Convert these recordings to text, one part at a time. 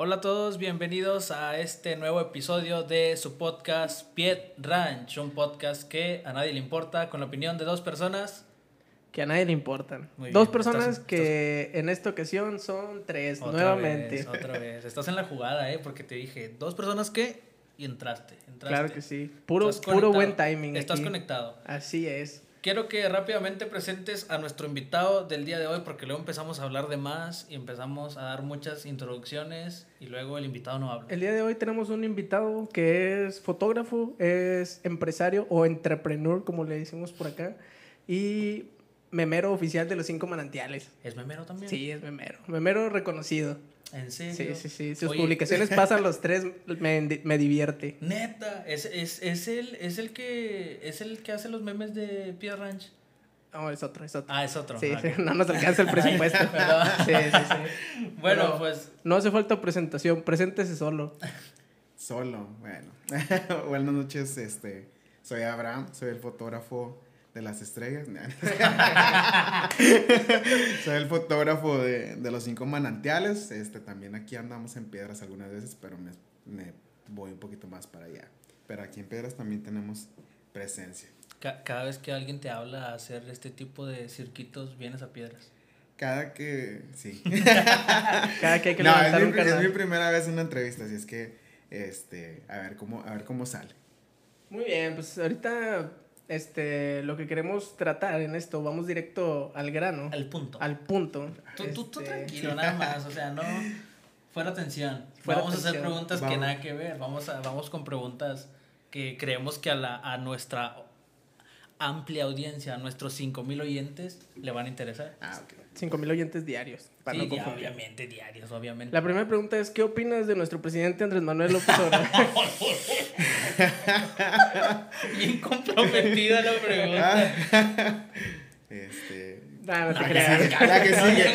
Hola a todos, bienvenidos a este nuevo episodio de su podcast Piet Ranch, un podcast que a nadie le importa, con la opinión de dos personas. Que a nadie le importan. Muy Dos bien, personas estás- que en esta ocasión son tres, Otra nuevamente. vez, otra vez. Estás en la jugada, ¿eh? Porque te dije, dos personas que... Y entraste, entraste. Claro que sí. Puro, Estás puro buen timing. Estás aquí. conectado. Así es. Quiero que rápidamente presentes a nuestro invitado del día de hoy porque luego empezamos a hablar de más y empezamos a dar muchas introducciones y luego el invitado no habla. El día de hoy tenemos un invitado que es fotógrafo, es empresario o entrepreneur, como le decimos por acá, y memero oficial de los cinco manantiales. ¿Es memero también? Sí, es memero. Memero reconocido. ¿En Sí, serio? sí, sí. Sus Oye, publicaciones pasan los tres, me, me divierte. Neta, es, es, es, el, es, el que, es el que hace los memes de Pier Ranch. No, es otro, es otro. Ah, es otro. Sí, Ah, sí, no nos alcanza el presupuesto. Sí, sí, sí. Bueno, Pero- pues No hace falta presentación, preséntese solo. Solo, bueno. Buenas noches, este, soy Abraham, soy el fotógrafo de las estrellas. soy el fotógrafo de, de los cinco manantiales. Este, también aquí andamos en piedras algunas veces, pero me, me voy un poquito más para allá. Pero aquí en piedras también tenemos presencia. ca- cada vez que alguien te habla a hacer este tipo de circuitos, vienes a piedras. Cada que, sí. Cada que hay que no, es levantar mi, un es mi primera vez en una entrevista, así es que, este, a ver cómo, a ver cómo sale. Muy bien, pues ahorita este, lo que queremos tratar en esto, vamos directo al grano, Al punto. al punto. Tú, tú, tú Este, tranquilo, nada más, o sea, no. Fuera atención. Fuera vamos a hacer atención. preguntas que Vamos. nada que ver. Vamos, a, vamos con preguntas que creemos que a, la, a nuestra amplia audiencia, a nuestros 5000 oyentes, le van a interesar. Ah, ok. 5000 oyentes diarios, para Sí, no ya, confundir. obviamente, diarios, obviamente. La primera pregunta es, ¿qué opinas de nuestro presidente Andrés Manuel López Obrador? Bien comprometida la pregunta. Este, Nah, no te No, creas. ya, La que sigue.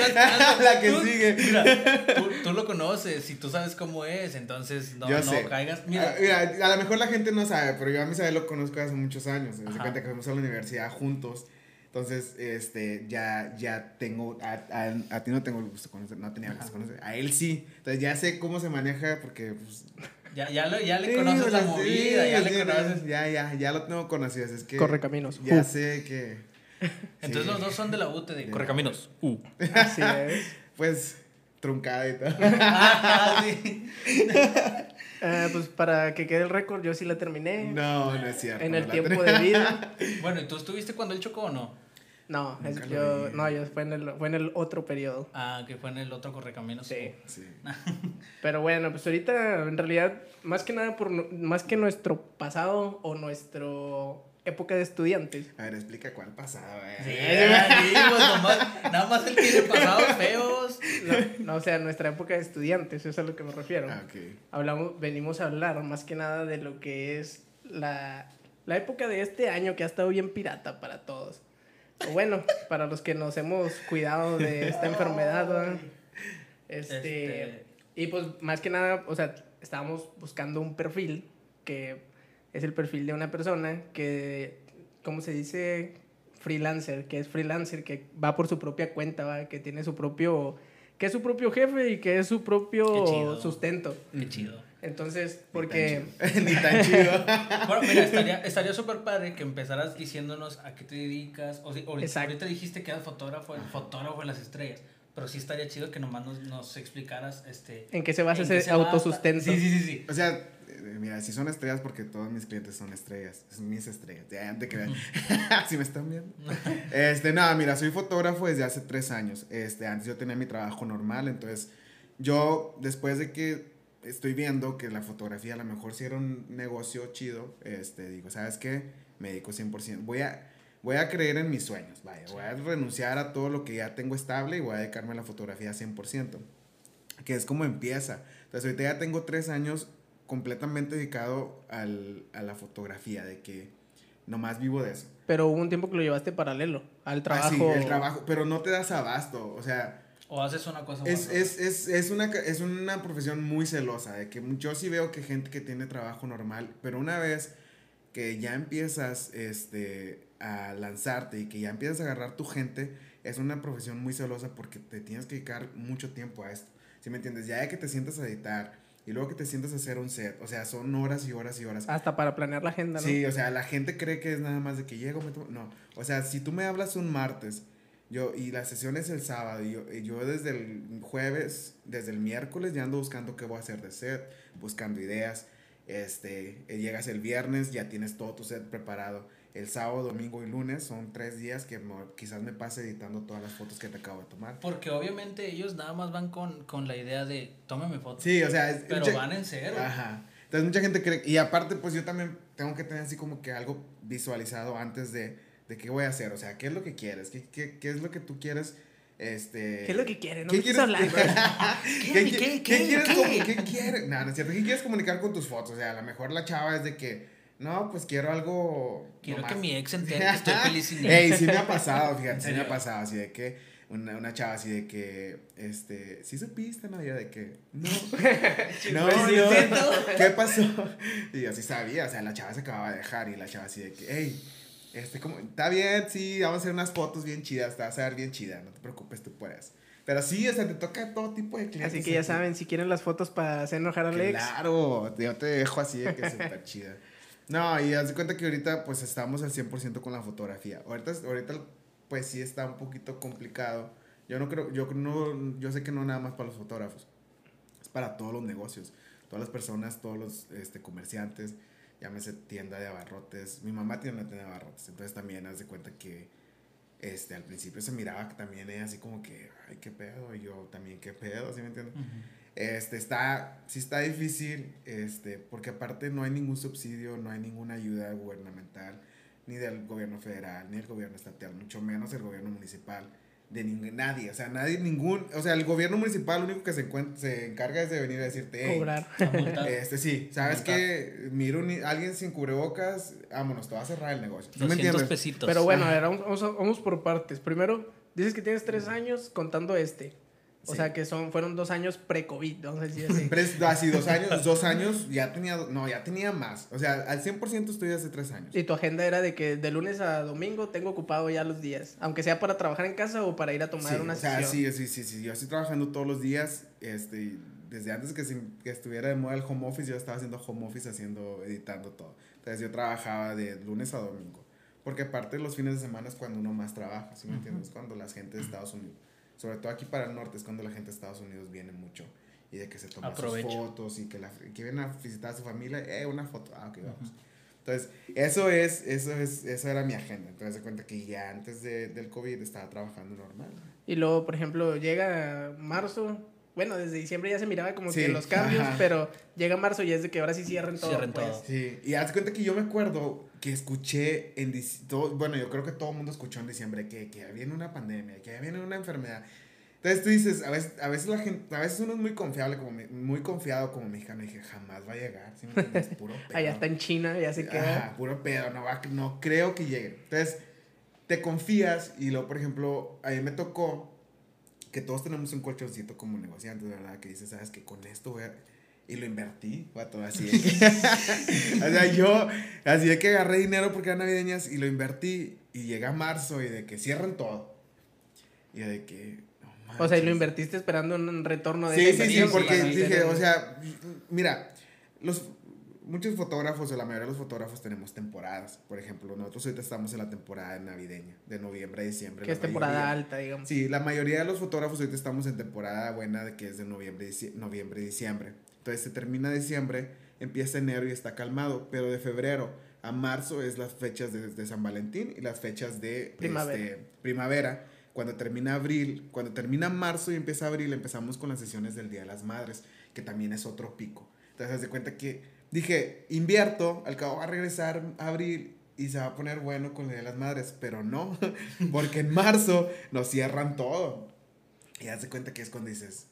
La que Tú- sigue. Mira, tú, tú lo conoces y tú sabes cómo es, entonces no, yo no sé. caigas. Mira, Ah, mira, a lo mejor la gente no sabe, pero yo a Misael lo conozco hace muchos años. Se Ajá. cuenta que fuimos a la universidad juntos. Entonces, este, ya, ya tengo, a, a, a ti no tengo el gusto de conocer, no tenía el gusto de conocer, a él sí. Entonces ya sé cómo se maneja porque, pues... ya, ya, lo- ya le sí, conoces la sí, movida, ya sí, le conoces. Ya, ya, ya lo tengo conocido, así es que... Corre caminos. Ya Uh. sé que... Entonces sí, los dos son de la UT de De- Correcaminos. Uh. Así es. Pues, truncada y. Ah, sí. Eh, pues para que quede el récord, yo sí la terminé. No, no es cierto. en el tiempo de vida. Bueno, ¿y tú estuviste cuando él chocó o no? No, es- yo, no, yo fue en el, fue en el otro periodo. Ah, que fue en el otro Correcaminos. Sí. Sí. Pero bueno, pues ahorita en realidad, más que nada, por más que nuestro pasado o nuestro época de estudiantes. A ver, explica cuál pasaba, Sí, eh. sí, pues nomás, nada más él tiene pasados feos. No, no, o sea, nuestra época de estudiantes, eso es a lo que me refiero. Ah. Hablamos, venimos a hablar más que nada de lo que es la, la época de este año que ha estado bien pirata para todos. Bueno, para los que nos hemos cuidado de esta enfermedad, ¿verdad? Este, Este- y pues más que nada, o sea, estábamos buscando un perfil que es el perfil de una persona que, ¿cómo se dice? Freelancer, que es freelancer, que va por su propia cuenta, ¿va? que tiene su propio, que es su propio jefe y que es su Qué propio chido. sustento. Qué chido. Entonces, Ni porque... tan chido. Ni tan chido. Bueno, mira, estaría estaría súper padre que empezaras diciéndonos a qué te dedicas. O si, ahorita, dijiste que eras fotógrafo, el fotógrafo de las estrellas. Pero sí estaría chido que nomás nos, nos explicaras este, ¿En qué se basa ¿En qué ese autosustento? Sí, sí, sí, sí. O sea, eh, mira, si son estrellas porque todos mis clientes son estrellas. Son mis estrellas. Ya te creas. si me están viendo. Este, nada, mira, soy fotógrafo desde hace tres años. Este, antes yo tenía mi trabajo normal, entonces yo, después de que estoy viendo que la fotografía a lo mejor sí era un negocio chido, este, digo, ¿sabes qué? Me dedico 100%. Voy a, voy a creer en mis sueños, vaya. Voy a renunciar a todo lo que ya tengo estable y voy a dedicarme a la fotografía 100%. Que es como empieza. Entonces, ahorita ya tengo tres años completamente dedicado al, a la fotografía, de que nomás vivo de eso. Pero hubo un tiempo que lo llevaste paralelo al trabajo. Ah, sí, el trabajo, pero no te das abasto, o sea, O haces una cosa es, es, es, es, una, ca- es una profesión muy celosa, de que yo sí veo que gente que tiene trabajo normal, pero una vez que ya empiezas este, a lanzarte y que ya empiezas a agarrar tu gente, es una profesión muy celosa porque te tienes que dedicar mucho tiempo a esto. ¿sí me entiendes? Ya de que te sientas a editar y luego que te sientas a hacer un set, o sea, son horas y horas y horas. Hasta para planear la agenda, ¿no? Sí, o sea, la gente cree que es nada más de que llego, me tomo- no, o sea, si tú me hablas un martes, yo, y la sesión es el sábado, y yo, y yo desde el jueves, desde el miércoles ya ando buscando qué voy a hacer de set, buscando ideas, este, eh, llegas el viernes, ya tienes todo tu set preparado, el sábado, domingo y lunes son tres días que mo- quizás me pase editando todas las fotos que te acabo de tomar. Porque obviamente ellos nada más van con, con la idea de tómame fotos. Sí, o sea, es, Pero mucha- van en cero. Ajá. Entonces mucha gente cree, y aparte pues yo también tengo que tener así como que algo visualizado antes de, de qué voy a hacer, o sea, qué es lo que quieres, qué, qué, qué es lo que tú quieres, este... ¿Qué es lo que quiere? No ¿Qué me quieres- hablando. ¿Qué, ¿Qué? ¿Qué? qué quieres ¿Qué? ¿Qué quieres? No, no es cierto, ¿qué quieres comunicar con tus fotos? O sea, a lo mejor la chava es de que, no, pues quiero algo... Quiero nomás- que mi ex entere que estoy feliz sin. Ey, sí me ha pasado, fíjate, sí me ha pasado, así de que una, una chava así de que, este, sí supiste, ¿no? Yo de que, no, no, no. ¿qué pasó? Y yo sí sabía, o sea, la chava se acababa de dejar y la chava así de que, hey, este, como, está bien, sí, vamos a hacer unas fotos bien chidas, te vas a ver bien chida, no te preocupes, tú puedes. Pero sí, o sea, te toca todo tipo de clientes. Así que ya aquí. saben, si quieren las fotos para hacer enojar a Alex, Claro, yo te dejo así de que súper chida. No, y haz de cuenta que ahorita pues estamos al 100% con la fotografía. Ahorita, ahorita pues sí está un poquito complicado. Yo no creo, yo no, yo sé que no nada más para los fotógrafos. Es para todos los negocios. Todas las personas, todos los este, comerciantes, llámese tienda de abarrotes. Mi mamá tiene una tienda de abarrotes, entonces también haz de cuenta que este, al principio se miraba que también ella así como que, ay, qué pedo, y yo también, qué pedo, ¿sí me entiendes? Este, está, sí está difícil, este, porque aparte no hay ningún subsidio, no hay ninguna ayuda gubernamental, ni del gobierno federal, ni del gobierno estatal, mucho menos el gobierno municipal, de nadie, o sea, nadie, ningún, o sea, el gobierno municipal lo único que se, encuent- se encarga es de venir a decirte, "Hey, cobrar. Este, sí, sabes que miro un- alguien sin cubrebocas, vámonos, te va a cerrar el negocio, ¿sí me 200 entiendes? pesitos. Pero bueno, a ver, vamos, vamos por partes. Primero, dices que tienes tres años contando este. O Sí. sea, que son, fueron dos años pre-COVID, vamos a decir así. Así dos años, dos años, ya tenía, no, ya tenía más, o sea, al 100% estoy hace tres años. Y tu agenda era de que de lunes a domingo tengo ocupado ya los días, aunque sea para trabajar en casa o para ir a tomar Sí, una o sea, sesión. sí, sí, sí, sí, yo estoy trabajando todos los días, este, desde antes que, que estuviera de moda el home office, yo estaba haciendo home office, haciendo, editando todo. Entonces yo trabajaba de lunes a domingo, porque aparte los fines de semana es cuando uno más trabaja, ¿sí me entiendes? Cuando la gente de Estados Unidos, sobre todo aquí para el norte, es cuando la gente de Estados Unidos viene mucho y de que se toman sus fotos y que, la, que vienen a visitar a su familia, eh, una foto, ah, ok, vamos. Entonces, eso es, eso es, eso era mi agenda. Entonces, se cuenta que ya antes de, del COVID estaba trabajando normal. Y luego, por ejemplo, llega marzo. Bueno, desde diciembre ya se miraba como Sí, que los cambios, ajá. pero llega marzo y es de que ahora sí cierren todo. Cierren pues. todo. Sí, y haz cuenta que yo me acuerdo que escuché en todo, bueno, yo creo que todo el mundo escuchó en diciembre que, que viene una pandemia, que viene una enfermedad. Entonces tú dices, a veces, a veces la gente, a veces uno es muy confiable, como muy confiado como mexicano, y dije, jamás va a llegar, ¿sí me entiendes? Puro pedo. Allá está en China, ya se queda. Ajá, puro pedo, no, va, no creo que llegue. Entonces, te confías y luego, por ejemplo, a mí me tocó que todos tenemos un colchoncito como negociantes, ¿verdad? Que dices, sabes que con esto voy a... Y lo invertí, guato, así de que... o sea, yo, así de que agarré dinero porque eran navideñas y lo invertí y llega marzo y de que cierran todo. Y de que... O sea, y lo invertiste esperando un retorno de Sí, sí, sí, porque dije, o sea, mira, los muchos fotógrafos, o la mayoría de los fotógrafos tenemos temporadas. Por ejemplo, nosotros ahorita estamos en la temporada navideña, de noviembre a diciembre. que la es temporada alta, digamos. Sí, la mayoría de los fotógrafos ahorita estamos en temporada buena, de que es de noviembre, noviembre diciembre. Entonces se termina diciembre, empieza enero y está calmado, pero de febrero a marzo es las fechas de, de San Valentín y las fechas de Primavera. este, primavera. Cuando termina abril, cuando termina marzo y empieza abril, empezamos con las sesiones del Día de las Madres, que también es otro pico. Entonces, haz de cuenta que dije, invierto, al cabo va a regresar abril y se va a poner bueno con el de las Madres, pero no, porque en marzo nos cierran todo. Y haz de cuenta que es cuando dices,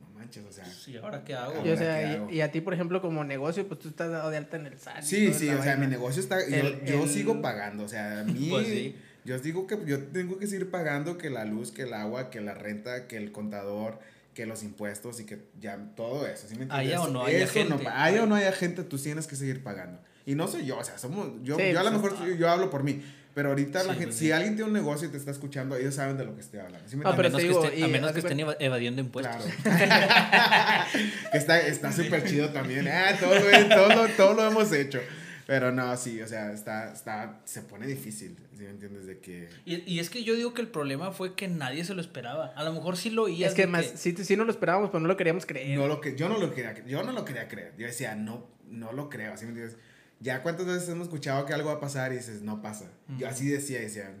no manches, o sea. Sí, ¿ahora qué hago? Y, o ¿Ahora qué sea, hago? y, y a ti, por ejemplo, como negocio, pues tú estás dado de alta en el SAT. y Sí, sí, o sea, mi negocio está, yo, El- yo el- sigo pagando, o sea, a mí, Pues sí. yo digo que yo tengo que seguir pagando que la luz, que el agua, que la renta, que el contador, que los impuestos y que ya todo eso, ¿sí me entiendes? Haya o no haya Eso no gente. haya o no haya gente, tú tienes que seguir pagando. Y no soy yo, o sea, somos, yo, Sí, yo a lo mejor soy- yo hablo por mí, Pero ahorita la Sí, gente, pues, si sí. alguien tiene un negocio y te está escuchando, ellos saben de lo que estoy hablando. ¿Sí me Ah, A pero menos, que, digo, estén, a y menos haz que estén eva- evadiendo impuestos. Claro. está está súper chido también. Ah, todo, todo, todo lo hemos hecho. Pero no, sí, o sea, está, está, se pone difícil, ¿sí me entiendes? De que... Y, y es que yo digo que el problema fue que nadie se lo esperaba. A lo mejor sí lo oías. Es que más, sí, sí no lo esperábamos, pero no lo queríamos creer. No lo que, yo, no lo quería, yo no lo quería creer. Yo decía, no, no lo creo, ¿sí me entiendes? Ya cuántas veces hemos escuchado que algo va a pasar y dices, no pasa. Yo Ujú. así decía, decía,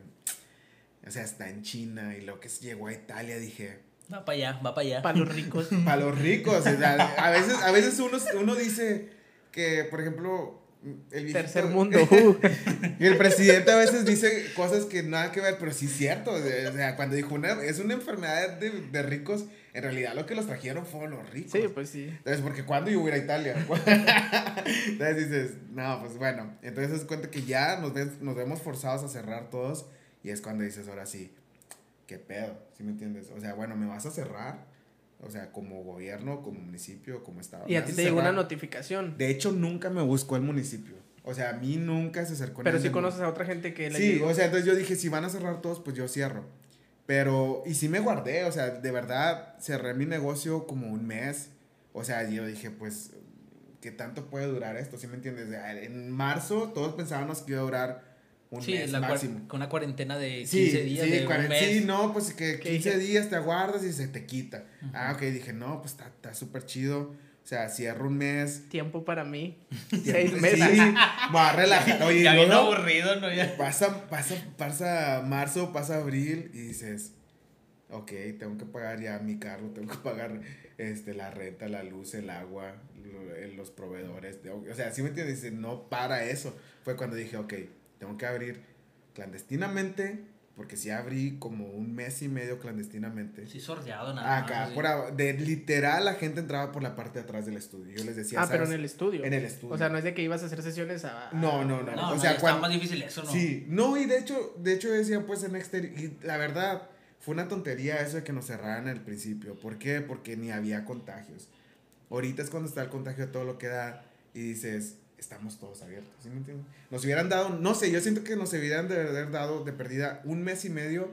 o sea, está en China y lo que llegó a Italia, dije, Va para allá, va para allá. Para los ricos. para los ricos. o sea, a veces, a veces uno, uno dice que, por ejemplo, el viejito- Tercer mundo. uh. Y el presidente a veces dice cosas que nada que ver, pero sí es cierto. O sea, cuando dijo una, es una enfermedad de, de ricos, en realidad lo que los trajeron fueron los ricos. Sí, pues sí. Entonces, porque cuando yo voy a ir a Italia. Entonces dices, no, pues bueno. Entonces cuenta que ya nos, ves- nos vemos forzados a cerrar todos. Y es cuando dices, ahora sí, ¿qué pedo? ¿Sí me entiendes? O sea, bueno, ¿me vas a cerrar? O sea, como gobierno, como municipio, como estado. Y ¿me a ti te llegó una notificación. De hecho, nunca me buscó el municipio. O sea, a mí nunca se acercó Pero del conoces a otra gente que le Sí, llegó. o sea, entonces yo dije, si van a cerrar todos, pues yo cierro. Pero, y sí me guardé, o sea, de verdad, cerré mi negocio como un mes. O sea, yo dije, pues, ¿qué tanto puede durar esto? ¿Sí me entiendes? En marzo todos pensábamos que iba a durar un Sí, mes la máximo. con una cuarentena de 15 Sí, días, sí, de un mes. sí, no, pues que ¿Qué 15 dije? días te aguardas y se te quita. Ujú. Ah, ok, dije, no, pues está- está súper chido. O sea, cierro un mes. Tiempo para mí. Sí, Seis meses. me va a relajar. Oye, ya y bien aburrido, ¿no? Ya. Pasa, pasa, pasa marzo, pasa abril y dices, ok, tengo que pagar ya mi carro, tengo que pagar este, la renta, la luz, el agua, eh, los proveedores. o sea, ¿sí me entiendes? No para eso. Fue cuando dije, ok, tengo que abrir clandestinamente, porque sí abrí como un mes y medio clandestinamente. Sí, sordeado nada Acá, más, por a- de literal, la gente entraba por la parte de atrás del estudio. Yo les decía, Ah, pero en "¿Sabes? el estudio. En el estudio. O sea, no es de que ibas a hacer sesiones a. No, no, no. No, o no, sea, ya cuando- está más difícil eso, ¿no? Sí, no, y de hecho, de hecho decía pues en exterior, y la verdad, fue una tontería eso de que nos cerraran al principio. ¿Por qué? Porque ni había contagios. Ahorita es cuando está el contagio de todo lo que da y dices, estamos todos abiertos, ¿sí me entiendes? Nos hubieran dado, no sé, yo siento que nos hubieran de haber dado de perdida un mes y medio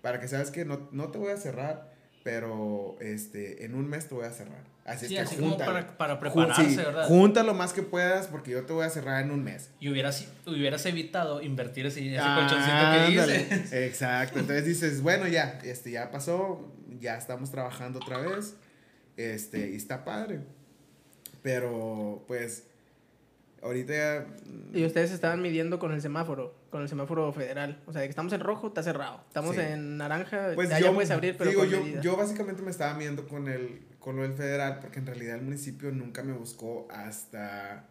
para que sabes que no, no te voy a cerrar, pero este, en un mes te voy a cerrar. Así Sí, es que así como para, para prepararse, sí, ¿verdad? Junta lo más que puedas porque yo te voy a cerrar en un mes. Y hubieras, hubieras evitado invertir ese, ese Ah, colchoncito que dices. Exacto. Entonces dices, bueno, ya, este ya pasó, ya estamos trabajando otra vez. Este, y está padre. Pero, pues, ahorita ya. Y ustedes estaban midiendo con el semáforo, con el semáforo federal. O sea, de que estamos en rojo, está cerrado. Estamos Sí. en naranja, Pues ya, puedes abrir, pero digo, con yo, yo básicamente me estaba midiendo con el, con lo del federal, porque en realidad el municipio nunca me buscó hasta.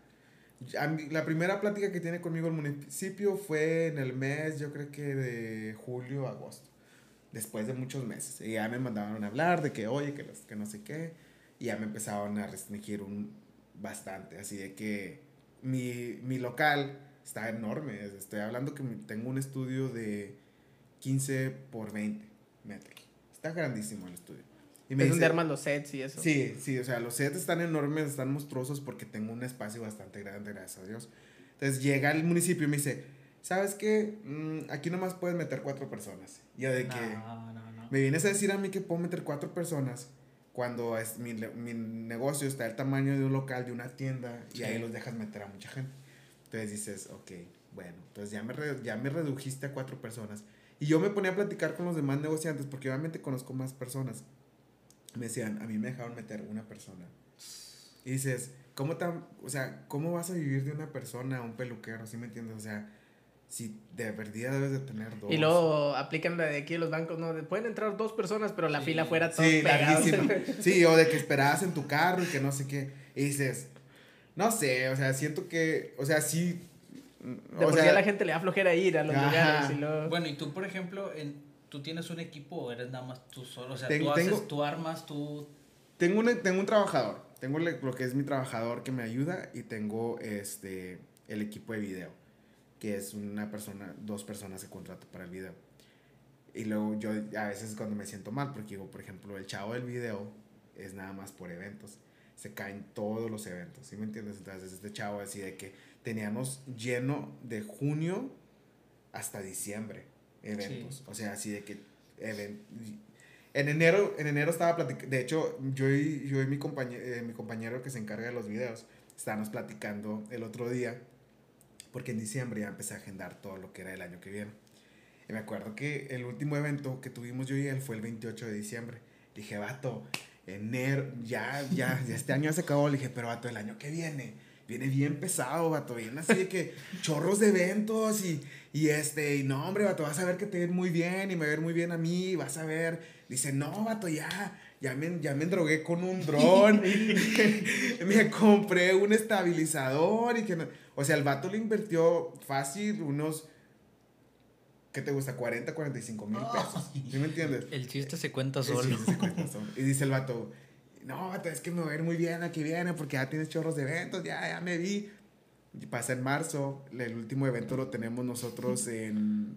la primera plática que tiene conmigo el municipio fue en el mes, yo creo que de julio, agosto. Después de muchos meses. Y ya me mandaban a hablar de que, oye, que, los, que no sé qué. Y ya me empezaban a restringir un bastante. Así de que mi, mi local está enorme. Estoy hablando que tengo un estudio de 15 por 20 metros. Está grandísimo el estudio. Y es donde dice- armas los sets y eso. Sí, sí, o sea, los sets están enormes, están monstruosos porque tengo un espacio bastante grande, gracias a Dios. Entonces llega el municipio y me dice, ¿sabes qué? Mm, aquí nomás puedes meter cuatro personas. Yo de que, No, no, no. me vienes a decir a mí que puedo meter cuatro personas cuando es mi, mi negocio está el tamaño de un local, de una tienda, y Sí. ahí los dejas meter a mucha gente. Entonces dices, ok, bueno, entonces ya me, ya me redujiste a cuatro personas. Y yo me ponía a platicar con los demás negociantes, porque obviamente conozco más personas. Me decían, a mí me dejaron meter una persona. Y dices, ¿cómo, tan, o sea, ¿cómo vas a vivir de una persona, un peluquero? ¿Sí me entiendes? O sea, si de verdad debes de tener dos. Y luego aplican la de aquí los bancos, ¿no? De- Pueden entrar dos personas, pero la Sí. fila fuera todos Sí. Sí, o de que esperabas en tu carro y que no sé qué. Y dices, no sé, o sea, siento que, o sea, sí. De por sí a la gente le da flojera ir a los Ajá. lugares y luego... Bueno, y tú, por ejemplo, en, ¿tú tienes un equipo o eres nada más tú solo? O sea, Ten- tú haces, tengo- tú armas, tú... Tengo un, tengo un trabajador. Tengo lo que es mi trabajador que me ayuda y tengo este el equipo de video, que es una persona, dos personas que contrato para el video. Y luego yo a veces cuando me siento mal, porque digo, por ejemplo, el chavo del video es nada más por eventos. Se caen todos los eventos, ¿sí me entiendes? Entonces este chavo así de que teníamos lleno de junio hasta diciembre eventos. O sea, así de que en enero, en enero estaba platicando, de hecho, yo y, yo y mi, compañero, eh, mi compañero que se encarga de los videos, estábamos platicando el otro día, porque en diciembre ya empecé a agendar todo lo que era el año que viene. Y me acuerdo que el último evento que tuvimos yo y él fue el 28 de diciembre. Dije, vato, enero, ya, ya, ya este año se acabó. Le dije, pero vato, el año que viene, viene bien pesado, vato, viene así de que chorros de eventos y, y este, y no, hombre, vato, vas a ver que te ven muy bien y me ver muy bien a mí, vas a ver. Dice, no, vato, ya, ya me, ya me drogué con un dron, me compré un estabilizador y que no. O sea, el vato le invirtió fácil unos ¿qué te gusta? 40, 45 mil pesos. ¿Sí me entiendes? El chiste se cuenta solo. El chiste se cuenta solo. Y dice el vato, no, vato, es que me va a ir muy bien aquí viene porque ya tienes chorros de eventos, ya, ya me vi. Y pasa en marzo, el último evento lo tenemos nosotros en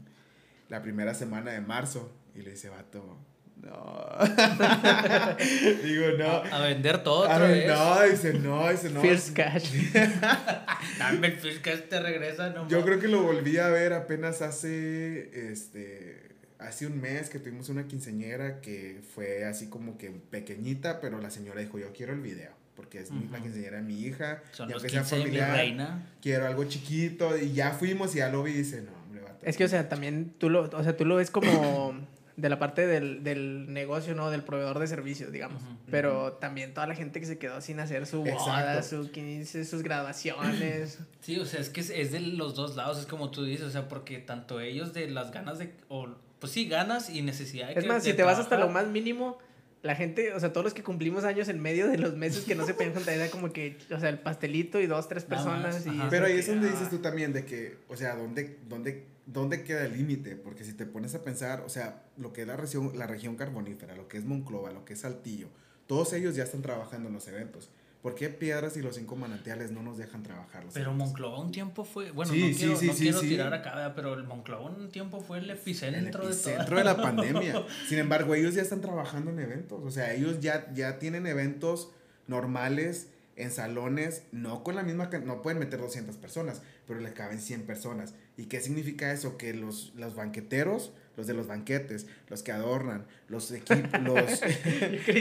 la primera semana de marzo. Y le dice, vato, no. Digo, no. A, vender todo otra vez. No, dice, no, dice, no. First cash. Dame el first cash, te regresa, no Yo creo que lo volví a ver apenas hace, este, hace un mes que tuvimos una quinceñera que fue así como que pequeñita, pero la señora dijo, yo quiero el video. Porque es la quinceñera de mi hija. Son los sea familiar, reina. Quiero algo chiquito. Y ya fuimos y ya lo vi y dice, no, hombre, Es que, o sea, también tú lo, o sea, tú lo ves como de la parte del, del, negocio, ¿no? Del proveedor de servicios, digamos. Pero también toda la gente que se quedó sin hacer su boda, su 15, sus graduaciones. Sí, o sea, es que es, de los dos lados, es como tú dices, o sea, porque tanto ellos de las ganas de, o, pues sí, ganas y necesidad de Es más, si te vas hasta lo más mínimo, la gente, o sea, todos los que cumplimos años en medio de los meses que no se pueden juntar, era como que, o sea, el pastelito y dos, tres personas. Y Pero ahí es donde dices tú también de que, o sea, ¿dónde, dónde ¿dónde queda el límite? Porque si te pones a pensar, o sea, lo que es la región, la región carbonífera, lo que es Monclova, lo que es Saltillo, todos ellos ya están trabajando en los eventos. ¿Por qué Piedras y los cinco manantiales no nos dejan trabajar? pero Monclova un tiempo fue, bueno, no quiero, no quiero tirar acá, pero el Monclova un tiempo fue el epicentro, el epicentro de, la pandemia. Sin embargo, ellos ya están trabajando en eventos, o sea, ellos ya, ya tienen eventos normales en salones, no con la misma, no pueden meter 200 personas, pero le caben 100 personas. ¿Y qué significa eso? Que los, los banqueteros, los de los banquetes, los que adornan, los equipos, los,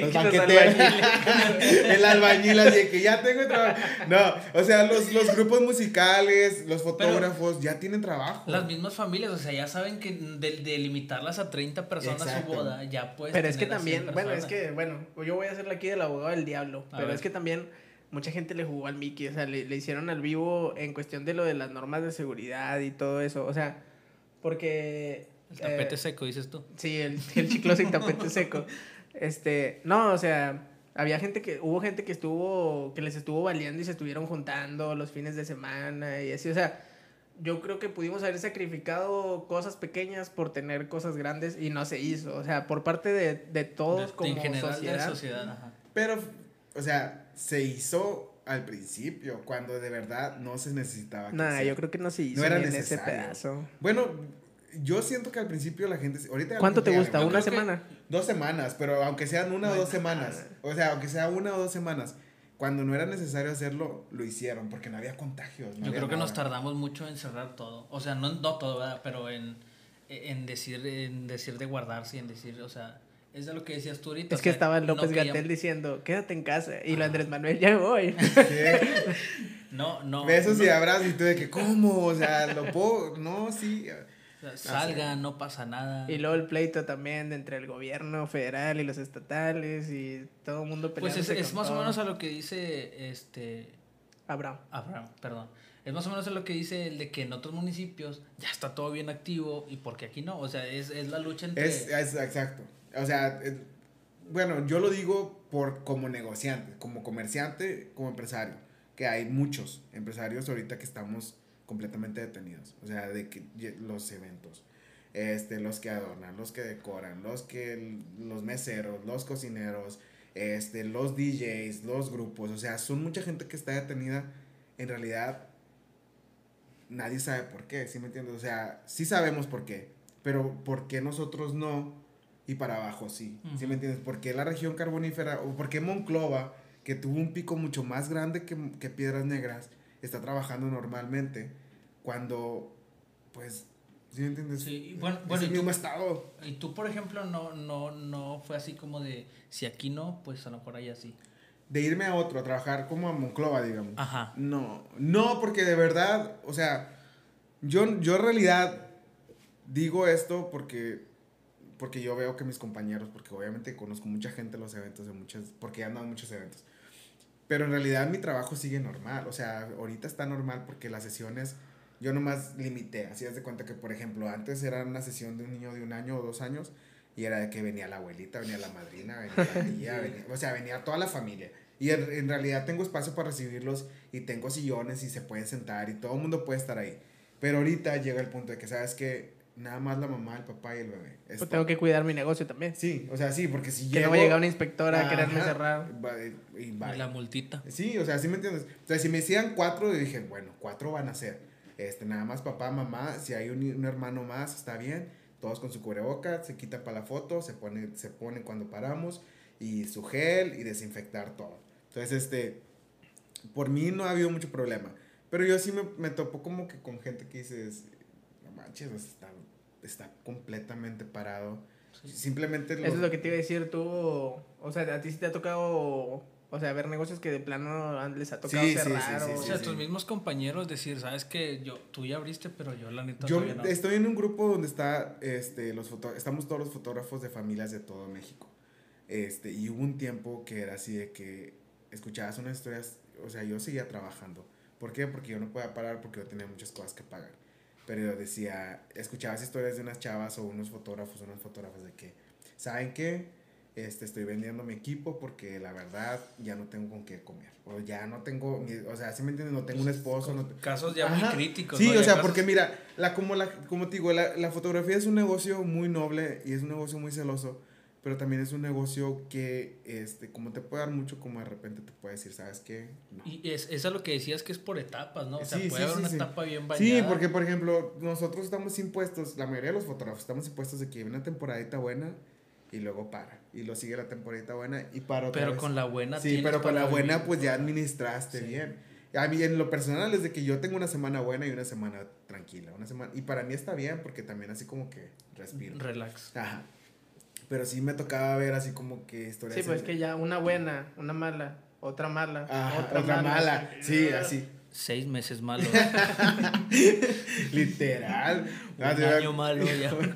los banqueteros, el albañil, así que ya tengo trabajo. No, o sea, los, los grupos musicales, los fotógrafos, ya tienen trabajo. Las mismas familias, o sea, ya saben que de, limitarlas a 30 personas su boda, ya puedes. Pero es que también, bueno, es que, bueno, yo voy a hacerle aquí del abogado del diablo, pero es que también mucha gente le jugó al Mickey, o sea, le, le, hicieron al vivo en cuestión de lo de las normas de seguridad y todo eso, o sea, porque... El tapete eh, seco, dices tú. Sí, el, el chicloso y tapete seco. Este, no, o sea, había gente que, hubo gente que estuvo, que les estuvo valiendo y se estuvieron juntando los fines de semana y así, o sea, yo creo que pudimos haber sacrificado cosas pequeñas por tener cosas grandes y no se hizo, o sea, por parte de, de todos como en general sociedad. De la sociedad ajá. Pero, o sea, se hizo al principio, cuando de verdad no se necesitaba. Nah, yo creo que no se hizo en ese pedazo. Bueno, yo siento que al principio la gente. Ahorita ¿Cuánto te gusta? ¿Una semana? Dos semanas, pero aunque sean una o dos semanas. O sea, aunque sea una o dos semanas. Cuando no era necesario hacerlo, lo hicieron, porque no había contagios. yo creo que nos tardamos mucho en cerrar todo. O sea, no, no todo, ¿verdad? Pero en, en, decir, en decir de guardarse y en decir, o sea es de lo que decías tú ahorita. Es que estaba López Gatel diciendo, quédate en casa. Y lo Andrés Manuel, ya voy. no, no. Besos y abrazos y tú de que, ¿cómo? O sea, lo puedo. No, sí. salga, no pasa nada. Y luego el pleito también entre el gobierno federal y los estatales y todo el mundo Pues es, es más o menos a lo que dice este. Abraham. Abraham, perdón. Es más o menos a lo que dice el de que en otros municipios ya está todo bien activo y porque aquí no. O sea, es, es la lucha entre. Es, es exacto. O sea, eh, bueno, yo lo digo por como negociante, como comerciante, como empresario, que hay muchos empresarios ahorita que estamos completamente detenidos, o sea, de que los eventos, este, los que adornan, los que decoran, los que los meseros, los cocineros, este, los DJs, los grupos, o sea, son mucha gente que está detenida. En realidad, nadie sabe por qué, ¿sí me entiendes? O sea, sí sabemos por qué, pero ¿por qué nosotros no? Y para abajo sí. ¿Sí me entiendes? Porque la región carbonífera, o porque Monclova, que tuvo un pico mucho más grande que, que Piedras Negras, está trabajando normalmente cuando, pues, ¿Sí me entiendes? Sí, y bueno, Es bueno, el y tú, mismo estado. y tú, por ejemplo, no, no, no fue así como de, si aquí no, pues a lo mejor allá sí. De irme a otro, a trabajar como a Monclova, digamos. Ajá. No, no, porque de verdad, o sea, yo, yo en realidad digo esto porque, porque yo veo que mis compañeros, porque obviamente conozco mucha gente en los eventos, de muchas, porque he andado en muchos eventos, pero en realidad mi trabajo sigue normal, o sea, ahorita está normal porque las sesiones, yo nomás limité, así es de cuenta que, por ejemplo, antes era una sesión de un niño de un año o dos años y era de que venía la abuelita, venía la madrina, venía la tía, venía- o sea, venía toda la familia. Y en, en realidad tengo espacio para recibirlos y tengo sillones y se pueden sentar y todo el mundo puede estar ahí. Pero ahorita llega el punto de que, ¿sabes que Nada más la mamá, el papá y el bebé. Es Pues todo. tengo que cuidar mi negocio también. Sí, o sea, sí, porque si Que llego... no va a llegar una inspectora a quererme Ajá, cerrar. va- y la multita. Sí, o sea, sí me entiendes. O sea, si me decían cuatro, yo dije, bueno, cuatro van a ser. Este, nada más papá, mamá, si hay un, un hermano más, está bien. Todos con su cubreboca, se quita para la foto, se pone, se pone cuando paramos, y su gel y desinfectar todo. Entonces, este, por mí no ha habido mucho problema. Pero yo sí me, me topo como que con gente que dices, manches, está, está completamente parado. Simplemente Eso es lo que te iba a decir tú. O sea, a ti sí te ha tocado. O sea, ver negocios que de plano les ha tocado Sí, sí, cerrar. sí, sí, o- O sea, sí. tus mismos compañeros decir, sabes que yo, tú ya abriste, pero yo la neta Yo no. estoy en un grupo donde está, este, los foto estamos todos los fotógrafos de familias de todo México. Este, y hubo un tiempo que era así de que escuchabas unas historias, o sea, yo seguía trabajando. ¿Por qué? Porque yo no podía parar porque yo tenía muchas cosas que pagar. Pero decía, escuchabas historias de unas chavas o unos fotógrafos o unas fotógrafas de que, ¿saben qué? Este, estoy vendiendo mi equipo porque la verdad ya no tengo con qué comer. O ya no tengo, o sea, ¿sí me entiendes? No tengo un esposo, no, Casos ya Ajá. muy críticos. Sí, ¿no? o sea, casos- porque mira, la, como, la, como te digo, la, la fotografía es un negocio muy noble y es un negocio muy celoso, pero también es un negocio que, este, como te puede dar mucho, como de repente te puede decir, ¿sabes qué? No. Y es, es a lo que decías que es por etapas, ¿no? O sea, Sí, puede sí, haber sí, una etapa bien bañada. Sí, porque por ejemplo, nosotros estamos impuestos, la mayoría de los fotógrafos estamos impuestos de que viene una temporadita buena y luego para. Y lo sigue la temporadita buena y para otra Pero vez. con la buena Sí, pero con la buena vivir. pues ya administraste bien. A mí en lo personal es de que yo tengo una semana buena y una semana tranquila. Una semana, y para mí está bien porque también así como que respiro. Relax. Ajá. Pero sí me tocaba ver así como que historias. Sí, pues en- que ya una buena, una mala, otra mala, Ajá, otra, mala. Sí, así. Seis meses malos. Literal. un Ah, yo- año malo ya. Yo me,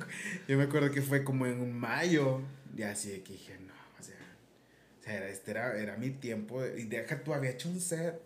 yo me acuerdo que fue como en mayo. Y así que dije, no, o sea. O sea, era, este era, era mi tiempo. de- y deja tú, había hecho un set